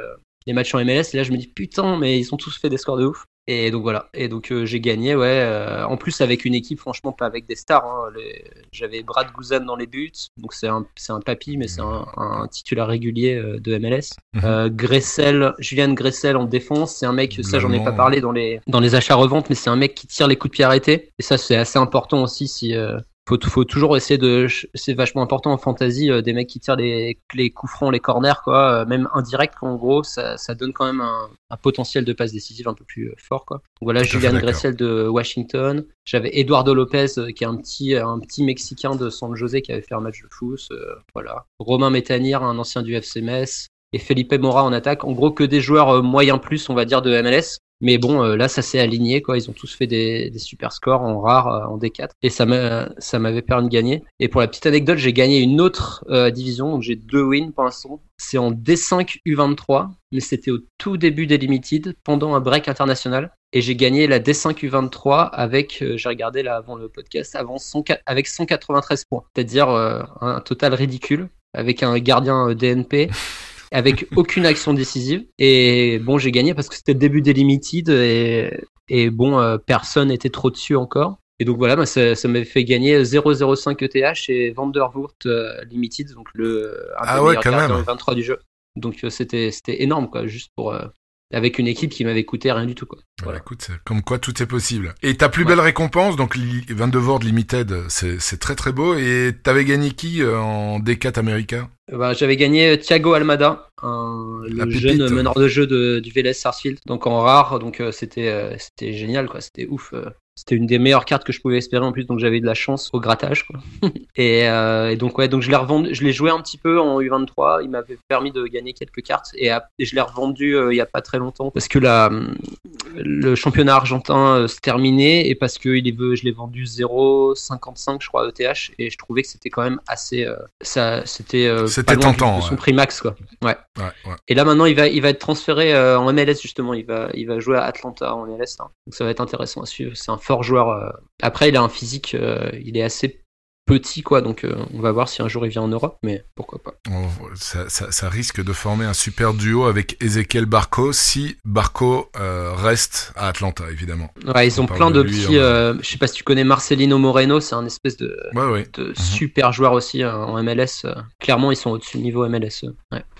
Speaker 3: les matchs en MLS et là je me dis putain mais ils ont tous fait des scores de ouf. Et donc voilà. Et donc euh, j'ai gagné, ouais. euh, en plus avec une équipe, franchement, pas avec des stars. hein, les- J'avais Brad Guzan dans les buts, donc c'est un, c'est un papy, mais c'est un, un titulaire régulier euh, de MLS.
Speaker 2: Mhm.
Speaker 3: Gressel, Julian Gressel en défense, c'est un mec, ça j'en ai pas parlé dans les dans les achats reventes, mais c'est un mec qui tire les coups de pied arrêtés. Et ça c'est assez important aussi si faut, faut toujours essayer de c'est vachement important en fantasy euh, des mecs qui tirent les, les coups francs les corners quoi euh, même indirect en gros ça, ça donne quand même un, un potentiel de passe décisive un peu plus euh, fort quoi. Donc voilà Julian. Gressel de Washington. J'avais Eduardo Lopez qui est un petit un petit mexicain de San José qui avait fait un match de foot voilà. Romain Métanire un ancien du FC Metz. Et Felipe Mora en attaque. En gros que des joueurs moyens plus on va dire de MLS Mais bon, euh, là, ça s'est aligné, quoi. Ils ont tous fait des, super scores en rare, euh, en D4. Et ça m'a, ça m'avait permis de gagner. Et pour la petite anecdote, j'ai gagné une autre euh, division. Donc j'ai deux wins pour l'instant. C'est en D5 U23. Mais c'était au tout début des Limited, pendant un break international. Et j'ai gagné la D5 U23 avec, euh, j'ai regardé là avant le podcast, avant 100 avec 193 points. C'est-à-dire euh, un total ridicule. Avec un gardien euh, DNP. avec aucune action décisive. Et bon, j'ai gagné parce que c'était le début des Limited et, et bon, euh, personne n'était trop dessus encore. Et donc voilà, bah, ça, ça m'avait fait gagner 0,05 ETH et Vandervoort euh, Limited, donc le un
Speaker 2: Ah ouais, quand même.
Speaker 3: 23 du jeu. Donc euh, c'était c'était énorme quoi, juste pour avec une équipe qui m'avait coûté rien du tout quoi.
Speaker 2: Voilà, écoute, comme quoi tout est possible. Et ta plus
Speaker 3: Ouais.
Speaker 2: belle récompense, donc li- 22 Vord Limited, c'est très très beau. Et t'avais gagné qui euh, en D4 américain
Speaker 3: Euh, bah, j'avais gagné Thiago Almada, un, le
Speaker 2: pépite.
Speaker 3: jeune meneur de jeu de, du VLS Sarsfield, donc en rare, donc euh, c'était euh, c'était génial quoi, c'était ouf. euh. C'était une des meilleures cartes que je pouvais espérer en plus, donc j'avais eu de la chance au grattage. Quoi. et, euh, et donc ouais, donc je l'ai revendu, je l'ai joué un petit peu en U23. Il m'avait permis de gagner quelques cartes et, je l'ai revendu euh, il y a pas très longtemps parce que la, le championnat argentin euh, se terminait et parce que il est, je l'ai vendu 0,55 je crois ETH et je trouvais que c'était quand même assez, euh, ça, c'était euh,
Speaker 2: C'était tentant,
Speaker 3: de son
Speaker 2: ouais.
Speaker 3: prix max quoi. Ouais.
Speaker 2: Ouais, ouais.
Speaker 3: Et là maintenant il va, il va être transféré euh, en MLS justement. Il va, il va jouer à Atlanta en MLS. hein. Donc ça va être intéressant à suivre. C'est un fort joueur. euh. Après il a un physique, euh, il est assez petit quoi. Donc euh, on va voir si un jour il vient en Europe, mais pourquoi pas.
Speaker 2: Ça, ça- ça risque de former un super duo avec Ezequiel Barco si Barco euh, reste à Atlanta, évidemment.
Speaker 3: Ouais, ils
Speaker 2: On
Speaker 3: ont plein
Speaker 2: de
Speaker 3: petits. euh, je sais pas si tu connais Marcelino Moreno. C'est un espèce de,
Speaker 2: Ouais, ouais.
Speaker 3: de super joueur aussi euh, en MLS. Clairement ils sont au-dessus du niveau MLS.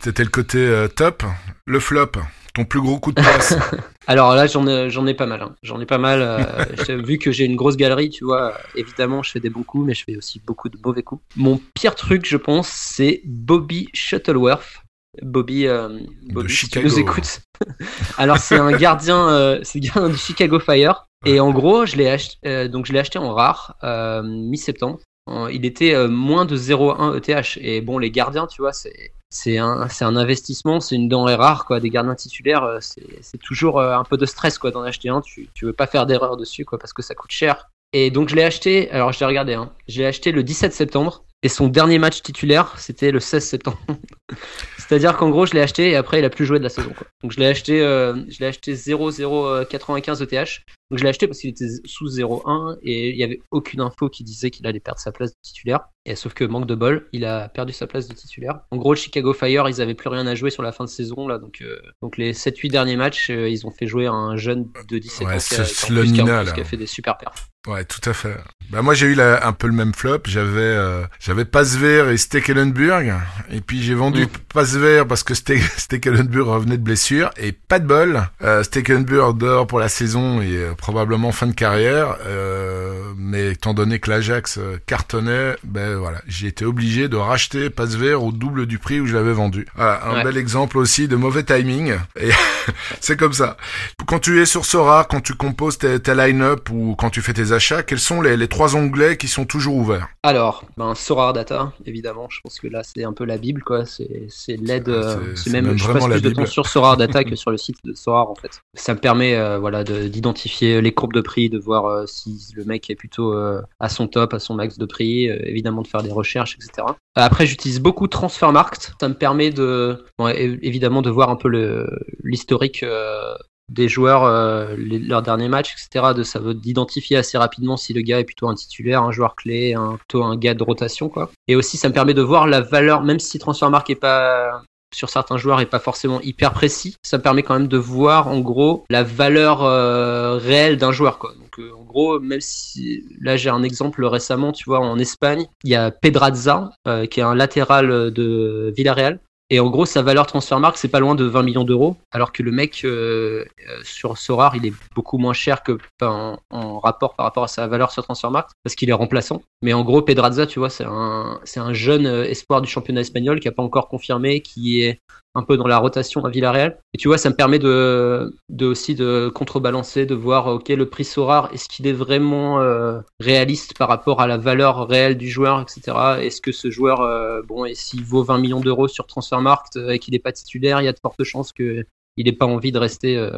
Speaker 2: C'était le côté top. Le flop, ton plus gros coup de passe.
Speaker 3: Alors là, j'en ai, j'en ai pas mal. hein. J'en ai pas mal. euh, vu que j'ai une grosse galerie, tu vois, euh, évidemment, je fais des bons coups, mais je fais aussi beaucoup de mauvais coups. Mon pire truc, je pense, c'est Bobby Shuttleworth. Bobby, euh, Bobby si tu nous écoutes. Alors, c'est un gardien, euh, c'est le gardien du Chicago Fire. Et en gros, je l'ai acheté, donc je l'ai acheté en rare, mi-septembre. Euh, Il était euh, moins de 0,1 ETH. Et bon, les gardiens, tu vois, c'est c'est un, un investissement, c'est une denrée rare, quoi. Des gardiens titulaires, euh, c'est toujours un peu de stress, quoi, d'en acheter un. Tu, tu veux pas faire d'erreur dessus, quoi, parce que ça coûte cher. Et donc, je l'ai acheté, alors je l'ai regardé, hein. Je l'ai acheté le 17 septembre. Et son dernier match titulaire, c'était le 16 septembre. C'est-à-dire qu'en gros, je l'ai acheté et après, il a plus joué de la saison. Donc, je l'ai acheté, je l'ai acheté 0,095 ETH. Donc, je l'ai acheté parce qu'il était sous 0,1 et il y avait aucune info qui disait qu'il allait perdre sa place de titulaire. Et sauf que manque de bol, il a perdu sa place de titulaire. En gros, le Chicago Fire, ils avaient plus rien à jouer sur la fin de saison là, donc euh, donc les 7-8 derniers matchs, euh, ils ont fait jouer un jeune de 17
Speaker 2: Ouais,
Speaker 3: ans qui a, qui a qui a fait des super perfs.
Speaker 2: Ouais, tout à fait. Bah moi j'ai eu la- un peu le même flop. J'avais euh, j'avais Pasver et Stekelenburg et puis j'ai vendu
Speaker 3: Mm.
Speaker 2: Pasver parce que Ste Stekelenburg revenait de blessure et pas de bol. Euh, Stekelenburg dehors pour la saison et euh, probablement fin de carrière. Euh, mais étant donné que l'Ajax euh, cartonnait, ben voilà, j'ai été obligé de racheter Pasver au double du prix où je l'avais vendu. Voilà, un
Speaker 3: Ouais.
Speaker 2: bel exemple aussi de mauvais timing. Et c'est comme ça. Quand tu es sur Sora, quand tu composes tes, tes line-up ou quand tu fais tes achats, quels sont les, les trois onglets qui sont toujours ouverts?
Speaker 3: Alors, ben Sorar Data, évidemment, je pense que là c'est un peu la bible quoi. C'est l'aide,
Speaker 2: C'est-
Speaker 3: euh,
Speaker 2: c'est-
Speaker 3: même,
Speaker 2: même
Speaker 3: je passe plus de temps sur Sorar Data que sur le site de Sorar en fait. Ça me permet euh, voilà de- d'identifier les courbes de prix, de voir euh, si le mec est plutôt euh, à son top, à son max de prix, euh, évidemment de faire des recherches, etc. Après, j'utilise beaucoup Transfermarkt. Ça me permet de, évidemment, de voir un peu l'historique euh, des joueurs, euh, les- leurs derniers matchs, etc. De ça veut d'identifier assez rapidement si le gars est plutôt un titulaire, un joueur clé, un, plutôt un gars de rotation, quoi. Et aussi, ça me permet de voir la valeur, même si Transfermarkt est pas sur certains joueurs est pas forcément hyper précis, ça me permet quand même de voir en gros la valeur euh, réelle d'un joueur quoi. Donc euh, en gros, même si là j'ai un exemple récemment, tu vois, en Espagne, il y a Pedraza euh, qui est un latéral de Villarreal. Et en gros, sa valeur transfermarkt, c'est pas loin de 20 millions d'euros, alors que le mec euh, euh, sur Sorar, il est beaucoup moins cher que en, en rapport par rapport à sa valeur sur transfermarkt, parce qu'il est remplaçant. Mais en gros, Pedraza, tu vois, c'est un, c'est un jeune euh, espoir du championnat espagnol qui a pas encore confirmé, qui est un peu dans la rotation à Villarreal. Et tu vois, ça me permet de, aussi de contrebalancer, de voir, ok, le prix Sorar, est-ce qu'il est vraiment euh, réaliste par rapport à la valeur réelle du joueur, etc. Est-ce que ce joueur, euh, bon, et s'il vaut 20 millions d'euros sur Transfermarkt euh, et qu'il n'est pas titulaire, il y a de fortes chances que il n'ait pas envie de rester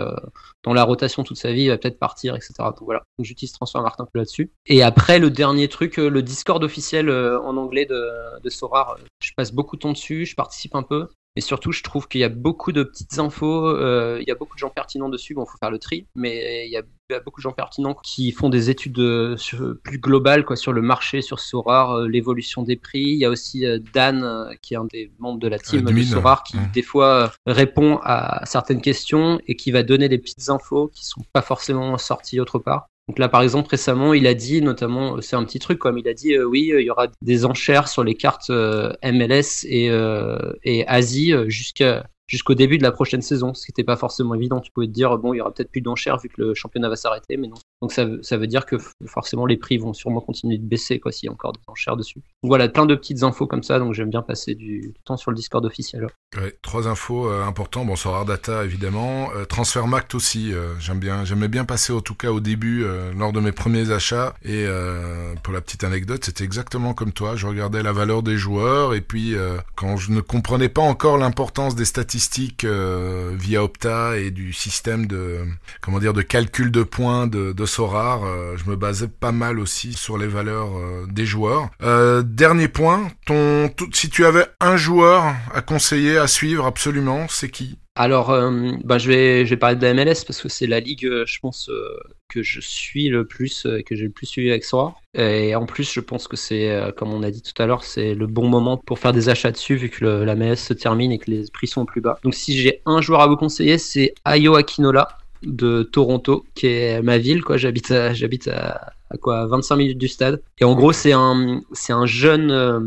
Speaker 3: dans la rotation toute sa vie, il va peut-être partir, etc. Donc voilà, j'utilise Transfermarkt un peu là-dessus. Et après, le dernier truc, le Discord officiel en anglais de, de Sorar, je passe beaucoup de temps dessus, je participe un peu. Et surtout, je trouve qu'il y a beaucoup de petites infos, euh, il y a beaucoup de gens pertinents dessus, bon, faut faire le tri, mais il y a, beaucoup de gens pertinents qui font des études euh, plus globales quoi, sur le marché, sur Sorar, euh, l'évolution des prix. Il y a aussi Dan, qui est un des membres de la team de Sorar, qui des fois répond à certaines questions et qui va donner des petites infos qui sont pas forcément sorties autre part. Donc là, par exemple, récemment, il a dit, notamment, c'est un petit truc, comme il a dit, euh, oui, il y aura des enchères sur les cartes euh, MLS et, euh, et Asie jusqu'à jusqu'au début de la prochaine saison, ce qui n'était pas forcément évident. Tu pouvais te dire, bon, il y aura peut-être plus d'enchères vu que le championnat va s'arrêter, mais non. Donc ça, veut dire que forcément les prix vont sûrement continuer de baisser quoi s'il y a encore des enchères dessus. Voilà, plein de petites infos comme ça, donc j'aime bien passer du, temps sur le Discord officiel.
Speaker 2: Ouais, trois infos euh, importantes, bon sur Data évidemment, euh, Transfermarkt aussi, euh, j'aime bien, j'aimais bien passer en tout cas au début euh, lors de mes premiers achats. Et pour la petite anecdote, c'était exactement comme toi, je regardais la valeur des joueurs. Et puis quand je ne comprenais pas encore l'importance des statistiques via Opta et du système de comment dire de calcul de points de, de Sorar, euh, je me basais pas mal aussi sur les valeurs euh, des joueurs. Euh, dernier point, ton, si tu avais un joueur à conseiller, à suivre absolument, c'est qui?
Speaker 3: Alors, bah, je, vais, je vais parler de la MLS parce que c'est la ligue, je pense, que je suis le plus, que j'ai le plus suivi avec Sorar. Et en plus, je pense que c'est, comme on a dit tout à l'heure, c'est le bon moment pour faire des achats dessus vu que la MLS se termine et que les prix sont plus bas. Donc, si j'ai un joueur à vous conseiller, c'est Ayo Akinola de Toronto, qui est ma ville, quoi. J'habite à, j'habite à, quoi, 25 minutes du stade. Et en gros, c'est un, c'est un jeune, euh,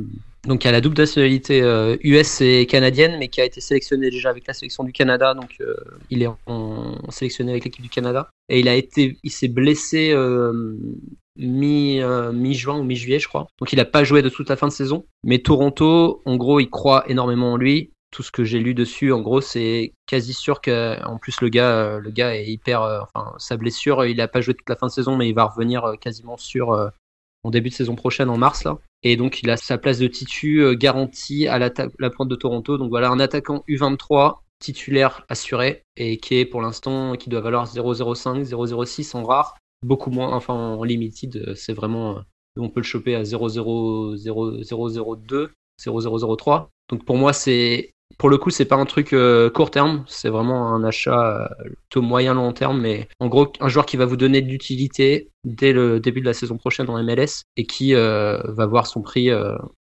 Speaker 3: donc qui a la double nationalité US euh, et canadienne, mais qui a été sélectionné déjà avec la sélection du Canada, donc euh, il est en, sélectionné avec l'équipe du Canada. Et il a été, il s'est blessé mi mi juin ou mi juillet, je crois. Donc il a pas joué de toute la fin de saison. Mais Toronto, en gros, il croit énormément en lui tout ce que j'ai lu dessus, en gros, c'est quasi sûr qu'en plus le gars, euh, le gars est hyper, euh, enfin, sa blessure, il a pas joué toute la fin de saison, mais il va revenir euh, quasiment sûr en début de saison prochaine, en mars là. Et donc il a sa place de titu garantie à la, la pointe de Toronto. Donc voilà, un attaquant U23 titulaire assuré et qui est pour l'instant qui doit valoir 0,05, 0,06 en rare, beaucoup moins, enfin en limited, c'est vraiment on peut le choper à 0,002, 0,003. Donc pour moi c'est pour le coup, c'est pas un truc euh, court terme, c'est vraiment un achat euh, plutôt moyen long terme, mais en gros, un joueur qui va vous donner de l'utilité dès le début de la saison prochaine en MLS et qui euh, va voir son prix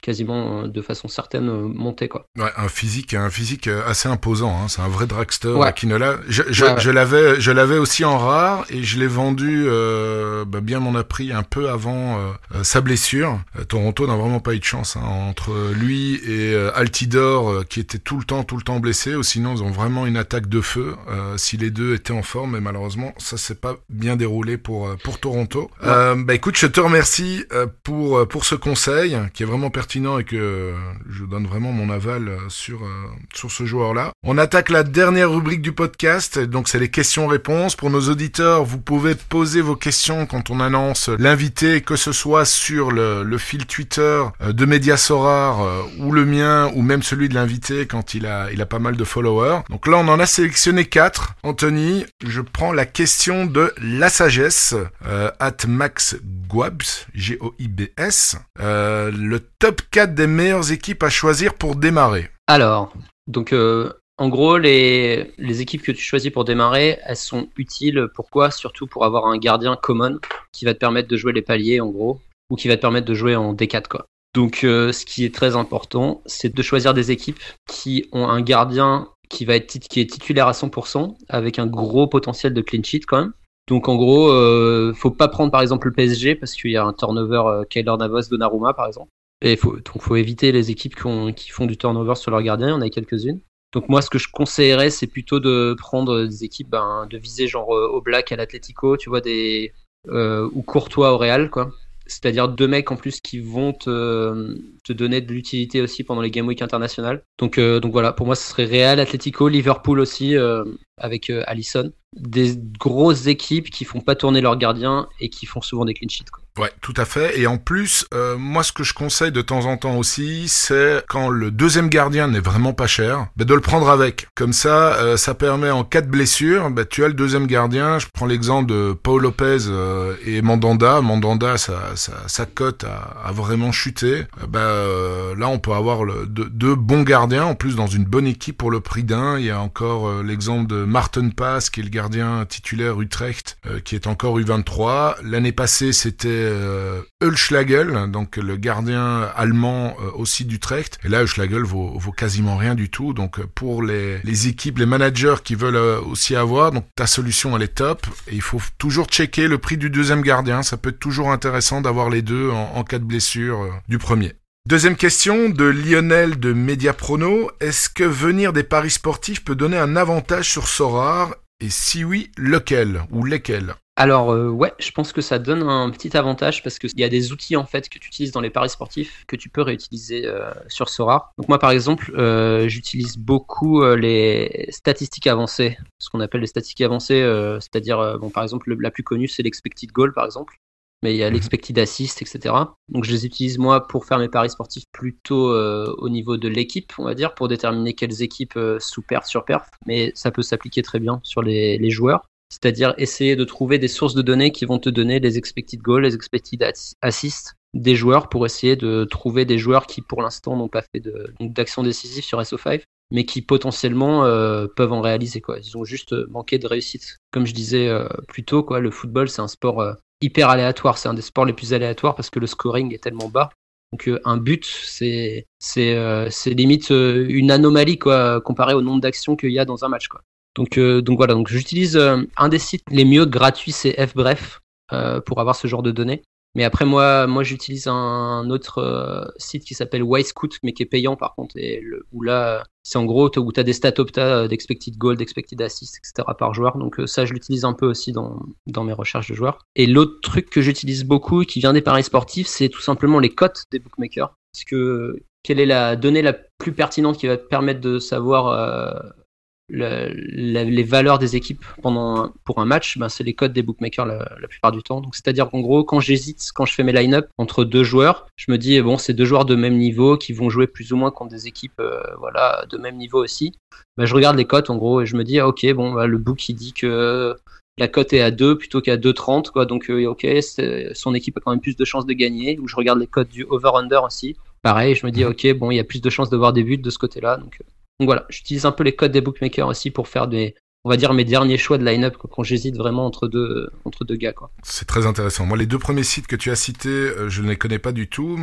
Speaker 3: quasiment euh, de façon certaine euh, monter quoi.
Speaker 2: Ouais, un physique, un physique euh, assez imposant. Hein. C'est un vrai dragster ouais. Akinola. Je, je, je l'avais, je l'avais aussi en rare et je l'ai vendu euh, bah, bien mon a pris un peu avant euh, sa blessure. Toronto n'a vraiment pas eu de chance hein, entre lui et Altidor qui était tout le temps, tout le temps blessé. Ou sinon, ils ont vraiment une attaque de feu. si les deux étaient en forme, mais malheureusement, ça s'est pas bien déroulé pour pour Toronto. Bah écoute, je te remercie pour pour ce conseil qui est vraiment pertinent et que je donne vraiment mon aval sur, euh, sur ce joueur-là. On attaque la dernière rubrique du podcast, donc c'est les questions-réponses. Pour nos auditeurs, vous pouvez poser vos questions quand on annonce l'invité, que ce soit sur le, fil Twitter euh, de Mediasorar euh, ou le mien ou même celui de l'invité quand il a, il a pas mal de followers. Donc là, on en a sélectionné quatre. Anthony, je prends la question de la sagesse, at Max Guabs, G-O-I-B-S. le top 4 des meilleures équipes à choisir pour démarrer
Speaker 3: Alors, donc euh, en gros, les, équipes que tu choisis pour démarrer, elles sont utiles. Pourquoi? Surtout pour avoir un gardien common qui va te permettre de jouer les paliers en gros, ou qui va te permettre de jouer en D4 quoi. Donc euh, ce qui est très important, c'est de choisir des équipes qui ont un gardien qui va être est titulaire à 100% avec un gros potentiel de clean sheet quand même. Donc en gros, euh, faut pas prendre par exemple le PSG parce qu'il y a un turnover euh, Kyler Navas, Donnarumma par exemple. Et faut, donc faut éviter les équipes qui, font du turnover sur leur gardien, il y en a quelques-unes. Donc moi, ce que je conseillerais, c'est plutôt de prendre des équipes, ben, de viser genre euh, au Black, à l'Atletico, tu vois, des euh, ou Courtois au Real, quoi. C'est-à-dire deux mecs en plus qui vont te, donner de l'utilité aussi pendant les Game Week internationales. Donc, euh, donc voilà, pour moi, ce serait Real, Atletico, Liverpool aussi, avec Allison. Des grosses équipes qui font pas tourner leurs gardiens et qui font souvent des clean sheets. Quoi.
Speaker 2: Ouais, tout à fait. Et en plus, euh, moi, ce que je conseille de temps en temps aussi, c'est quand le deuxième gardien n'est vraiment pas cher, bah, de le prendre avec. Comme ça, euh, ça permet en cas de blessure, bah, tu as le deuxième gardien. Je prends l'exemple de Paul Lopez euh, et Mandanda. Mandanda, sa, sa, cote a, vraiment chuté. bah, là, on peut avoir le, deux, bons gardiens, en plus dans une bonne équipe pour le prix d'un. Il y a encore l'exemple de Martin Pass, qui est le gardien titulaire Utrecht, qui est encore U23. L'année passée, c'était euh, donc le gardien allemand euh, aussi d'Utrecht. Et là, Ulschlagel vaut, quasiment rien du tout. Donc pour les, équipes, les managers qui veulent euh, aussi avoir, donc ta solution elle est top. Et il faut toujours checker le prix du deuxième gardien. Ça peut être toujours intéressant d'avoir les deux en, cas de blessure du premier. Deuxième question de Lionel de Mediaprono. Est-ce que venir des paris sportifs peut donner un avantage sur Sorar Et si oui, lequel ou lesquels?
Speaker 3: Alors euh, ouais, je pense que ça donne un petit avantage parce qu'il y a des outils en fait que tu utilises dans les paris sportifs que tu peux réutiliser euh, sur Sora. Donc moi par exemple, euh, j'utilise beaucoup les statistiques avancées, ce qu'on appelle les statistiques avancées, c'est-à-dire bon par exemple la plus connue c'est l'expected goal par exemple, mais il y a mhm. l'expected assist etc. Donc je les utilise moi pour faire mes paris sportifs plutôt au niveau de l'équipe, on va dire, pour déterminer quelles équipes sous perf sur perf, mais ça peut s'appliquer très bien sur les, les joueurs c'est-à-dire essayer de trouver des sources de données qui vont te donner les expected goals, les expected assists des joueurs pour essayer de trouver des joueurs qui pour l'instant n'ont pas fait d'action décisive sur SO5 mais qui potentiellement euh, peuvent en réaliser quoi. Ils ont juste manqué de réussite. Comme je disais euh, plus tôt quoi, le football c'est un sport euh, hyper aléatoire, c'est un des sports les plus aléatoires parce que le scoring est tellement bas. Donc un but c'est c'est c'est limite une anomalie quoi comparé au nombre d'actions qu'il y a dans un match quoi. Donc, euh, donc voilà, donc j'utilise euh, un des sites les mieux gratuits, c'est FBref euh, pour avoir ce genre de données. Mais après moi, moi j'utilise un autre site qui s'appelle Wisecout, mais qui est payant par contre, et le, où là c'est en gros où tu des stats opta d'expected goal, d'expected assist, etc. par joueur. Donc ça je l'utilise un peu aussi dans, dans mes recherches de joueurs. Et l'autre truc que j'utilise beaucoup, qui vient des paris sportifs, c'est tout simplement les cotes des bookmakers. Parce que quelle est la donnée la plus pertinente qui va te permettre de savoir les valeurs des équipes pendant pour un match, ben, c'est les codes des bookmakers la, plupart du temps. Donc c'est-à-dire qu'en gros, quand j'hésite, quand je fais mes line-up entre deux joueurs, je me dis bon, c'est deux joueurs de même niveau qui vont jouer plus ou moins contre des équipes euh, voilà de même niveau aussi. Ben, je regarde les cotes en gros et je me dis ok bon, ben, le book il dit que la cote est à 2 plutôt qu'à 2,30 quoi. Donc euh, ok, son équipe a quand même plus de chances de gagner. Ou je regarde les cotes du over/under aussi. Pareil, je me dis mhm. ok bon, il y a plus de chances de voir des buts de ce côté-là. Donc euh, donc voilà, j'utilise un peu les codes des bookmakers aussi pour faire des, on va dire mes derniers choix de line-up quand j'hésite vraiment entre deux entre deux gars quoi.
Speaker 2: C'est très intéressant. Moi les deux premiers sites que tu as cités, euh, je ne les connais pas du tout.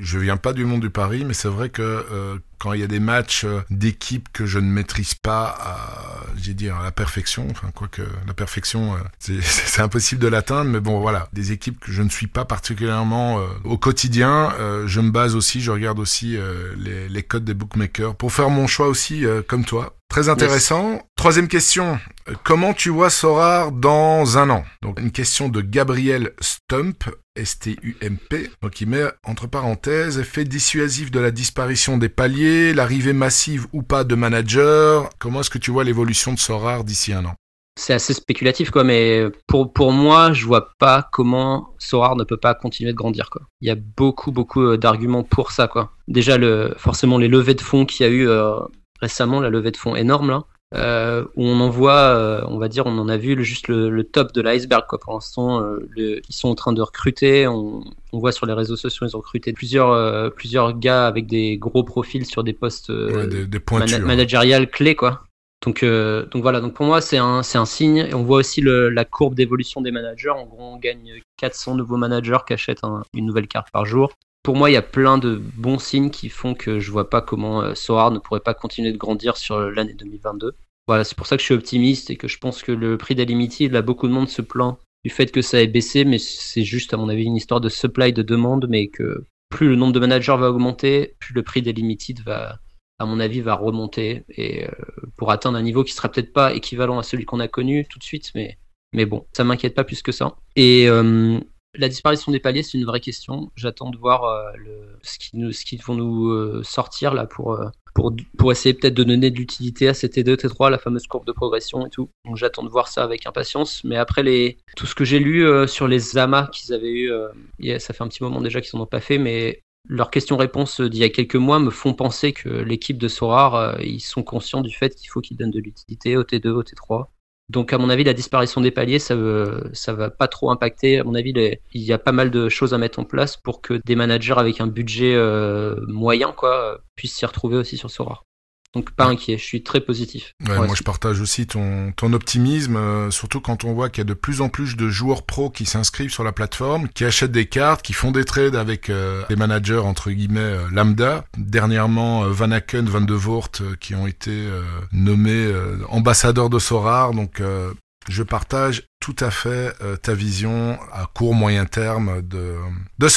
Speaker 2: Je viens pas du monde du pari, mais c'est vrai que euh, quand il y a des matchs euh, d'équipe que je ne maîtrise pas à, j'ai dire, à la perfection, enfin, quoique la perfection, c'est impossible de l'atteindre, mais bon, voilà, des équipes que je ne suis pas particulièrement au quotidien, je me base aussi, je regarde aussi les, les codes des bookmakers pour faire mon choix aussi, comme toi. Très intéressant. Troisième question. Comment tu vois Sorar dans un an? Donc une question de Gabriel Stump, S-T-U-M-P. Donc il met entre parenthèses effet dissuasif de la disparition des paliers, l'arrivée massive ou pas de managers. Comment est-ce que tu vois l'évolution de Sorar d'ici un an?
Speaker 3: C'est assez spéculatif quoi, mais pour, pour moi, je vois pas comment Sorar ne peut pas continuer de grandir quoi. Il y a beaucoup beaucoup euh, d'arguments pour ça quoi. Déjà le forcément les levées de fonds qu'il y a eu euh, récemment, la levée de fonds énorme là, euh, où on en voit, euh, on va dire, on en a vu le, juste le, top de l'iceberg. Quoi. Pour l'instant, euh, ils sont en train de recruter. On, voit sur les réseaux sociaux, ils ont recruté plusieurs, plusieurs gars avec des gros profils sur des postes
Speaker 2: des,
Speaker 3: managériales clés, quoi. Donc, donc voilà. Donc pour moi, c'est un, un signe. Et on voit aussi la courbe d'évolution des managers. En gros, on gagne 400 nouveaux managers qui achètent une nouvelle carte par jour pour moi, il y a plein de bons signes qui font que je vois pas comment euh, Sohar ne pourrait pas continuer de grandir sur l'année 2022. Voilà, c'est pour ça que je suis optimiste et que je pense que le prix d'Alimity, là, beaucoup de monde se plaint du fait que ça ait baissé, mais c'est juste, à mon avis, une histoire de supply, de demande, mais que plus le nombre de managers va augmenter, plus le prix d'Limited va, à mon avis, va remonter et euh, pour atteindre un niveau qui sera peut-être pas équivalent à celui qu'on a connu tout de suite, mais mais bon, ça m'inquiète pas plus que ça. Et euh, la disparition des paliers, c'est une vraie question. J'attends de voir euh, le, ce qu'ils vont nous euh, sortir là pour, euh, pour, essayer peut-être de donner de l'utilité à ces T2, T3, la fameuse courbe de progression et tout. Donc j'attends de voir ça avec impatience. Mais après, les, tout ce que j'ai lu sur les amas qu'ils avaient eu, ça fait un petit moment déjà qu'ils n'en ont pas fait, mais leurs questions-réponses d'il y a quelques mois me font penser que l'équipe de Sorar, ils sont conscients du fait qu'il faut qu'ils donnent de l'utilité au T2, au T3. Donc à mon avis, la disparition des paliers, ça ne ça va pas trop impacter. À mon avis, il y a pas mal de choses à mettre en place pour que des managers avec un budget euh, moyen puissent s'y retrouver aussi sur Sora. Donc pas inquiet, je suis très positif.
Speaker 2: moi je partage aussi ton, ton optimisme, euh, surtout quand on voit qu'il y a de plus en plus de joueurs pros qui s'inscrivent sur la plateforme, qui achètent des cartes, qui font des trades avec euh, des managers entre guillemets euh, lambda. Dernièrement, Van Aken, Van de Voort, qui ont été nommés ambassadeurs de Sorar. Donc je partage tout à fait euh, ta vision à court moyen terme de, de.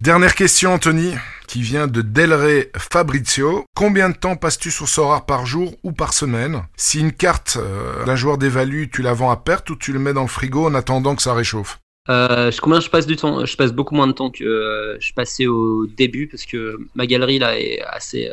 Speaker 2: Dernière question Anthony, qui vient de Delray Fabrizio. Combien de temps passes-tu sur Sorar par jour ou par semaine? Si une carte euh, d'un joueur dévalue, tu la vends à perte ou tu le mets dans le frigo en attendant que ça réchauffe?
Speaker 3: Euh, combien je passe du temps Je passe beaucoup moins de temps que euh, je passais au début parce que ma galerie là est assez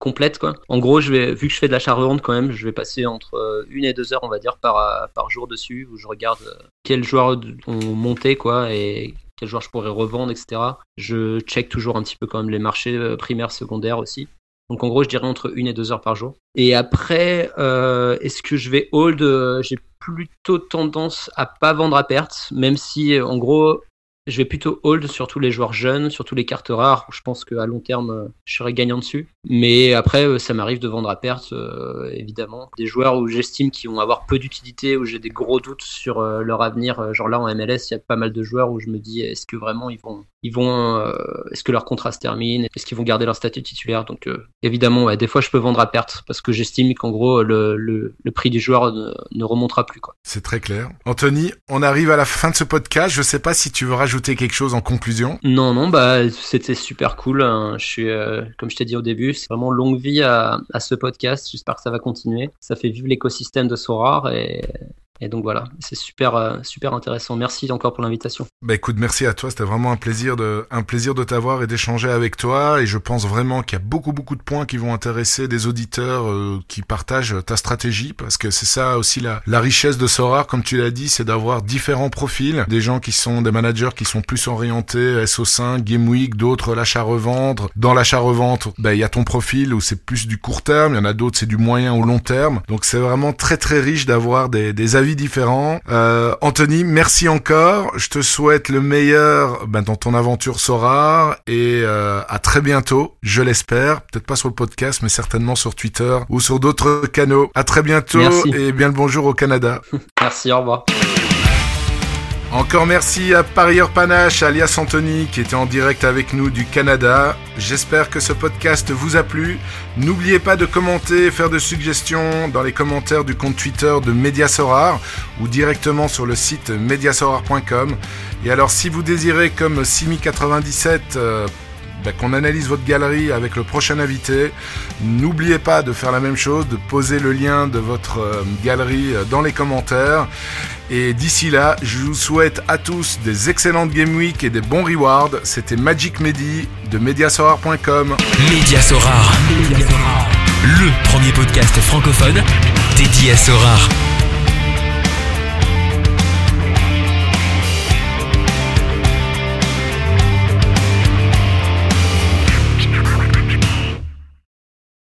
Speaker 3: complète quoi. En gros, je vais vu que je fais de l'achat-revente quand même, je vais passer entre euh, une et deux heures on va dire par euh, par jour dessus où je regarde euh, quels joueurs ont monté quoi et quels joueurs je pourrais revendre etc. Je check toujours un petit peu quand même les marchés primaires secondaires aussi. Donc en gros, je dirais entre une et deux heures par jour. Et après, est-ce que je vais hold J'ai plutôt tendance à pas vendre à perte, même si en gros je vais plutôt hold sur tous les joueurs jeunes, sur tous les cartes rares. Je pense qu'à long terme, je serai gagnant dessus. Mais après, euh, ça m'arrive de vendre à perte, euh, évidemment. Des joueurs où j'estime qu'ils vont avoir peu d'utilité, où j'ai des gros doutes sur leur avenir. Genre là, en MLS, il y a pas mal de joueurs où je me dis, est-ce que vraiment ils vont, ils vont, est-ce que leur contrat se termine, est-ce qu'ils vont garder leur statut titulaire? Donc évidemment, des fois, je peux vendre à perte parce que j'estime qu'en gros, le, le, prix du joueur ne, remontera plus.
Speaker 2: C'est très clair. Anthony, on arrive à la fin de ce podcast. Je sais pas si tu veux rajouter quelque chose en conclusion
Speaker 3: Non, non, bah c'était super cool. Hein. Je suis, euh, comme je t'ai dit au début, c'est vraiment longue vie à, à ce podcast. J'espère que ça va continuer. Ça fait vivre l'écosystème de Sorar et et donc voilà, c'est super, euh, super intéressant. Merci encore pour l'invitation.
Speaker 2: Bah écoute, merci à toi. C'était vraiment un plaisir de, un plaisir de t'avoir et d'échanger avec toi. Et je pense vraiment qu'il y a beaucoup, beaucoup de points qui vont intéresser des auditeurs euh, qui partagent ta stratégie, parce que c'est ça aussi la, la richesse de Sora, comme tu l'as dit, c'est d'avoir différents profils, des gens qui sont des managers qui sont plus orientés SO5, Game Week, d'autres l'achat-revendre. Dans l'achat-revente, bah il y a ton profil où c'est plus du court terme, il y en a d'autres c'est du moyen ou long terme. Donc c'est vraiment très, très riche d'avoir des, des avis différents. Euh, Anthony, merci encore. Je te souhaite le meilleur ben, dans ton aventure Sora et euh, à très bientôt, je l'espère. Peut-être pas sur le podcast, mais certainement sur Twitter ou sur d'autres canaux. À très bientôt et bien le bonjour au Canada.
Speaker 3: merci, au revoir.
Speaker 2: Encore merci à Parieur Panache, alias Anthony, qui était en direct avec nous du Canada. J'espère que ce podcast vous a plu. N'oubliez pas de commenter faire de suggestions dans les commentaires du compte Twitter de Mediasorar ou directement sur le site mediasorar.com. Et alors, si vous désirez, comme Simi97, euh, bah, qu'on analyse votre galerie avec le prochain invité. N'oubliez pas de faire la même chose, de poser le lien de votre euh, galerie euh, dans les commentaires. Et d'ici là, je vous souhaite à tous des excellentes Game Week et des bons rewards. C'était Magic Medi de Mediasorar.com.
Speaker 1: Mediasorar, le premier podcast francophone dédié à Sorar.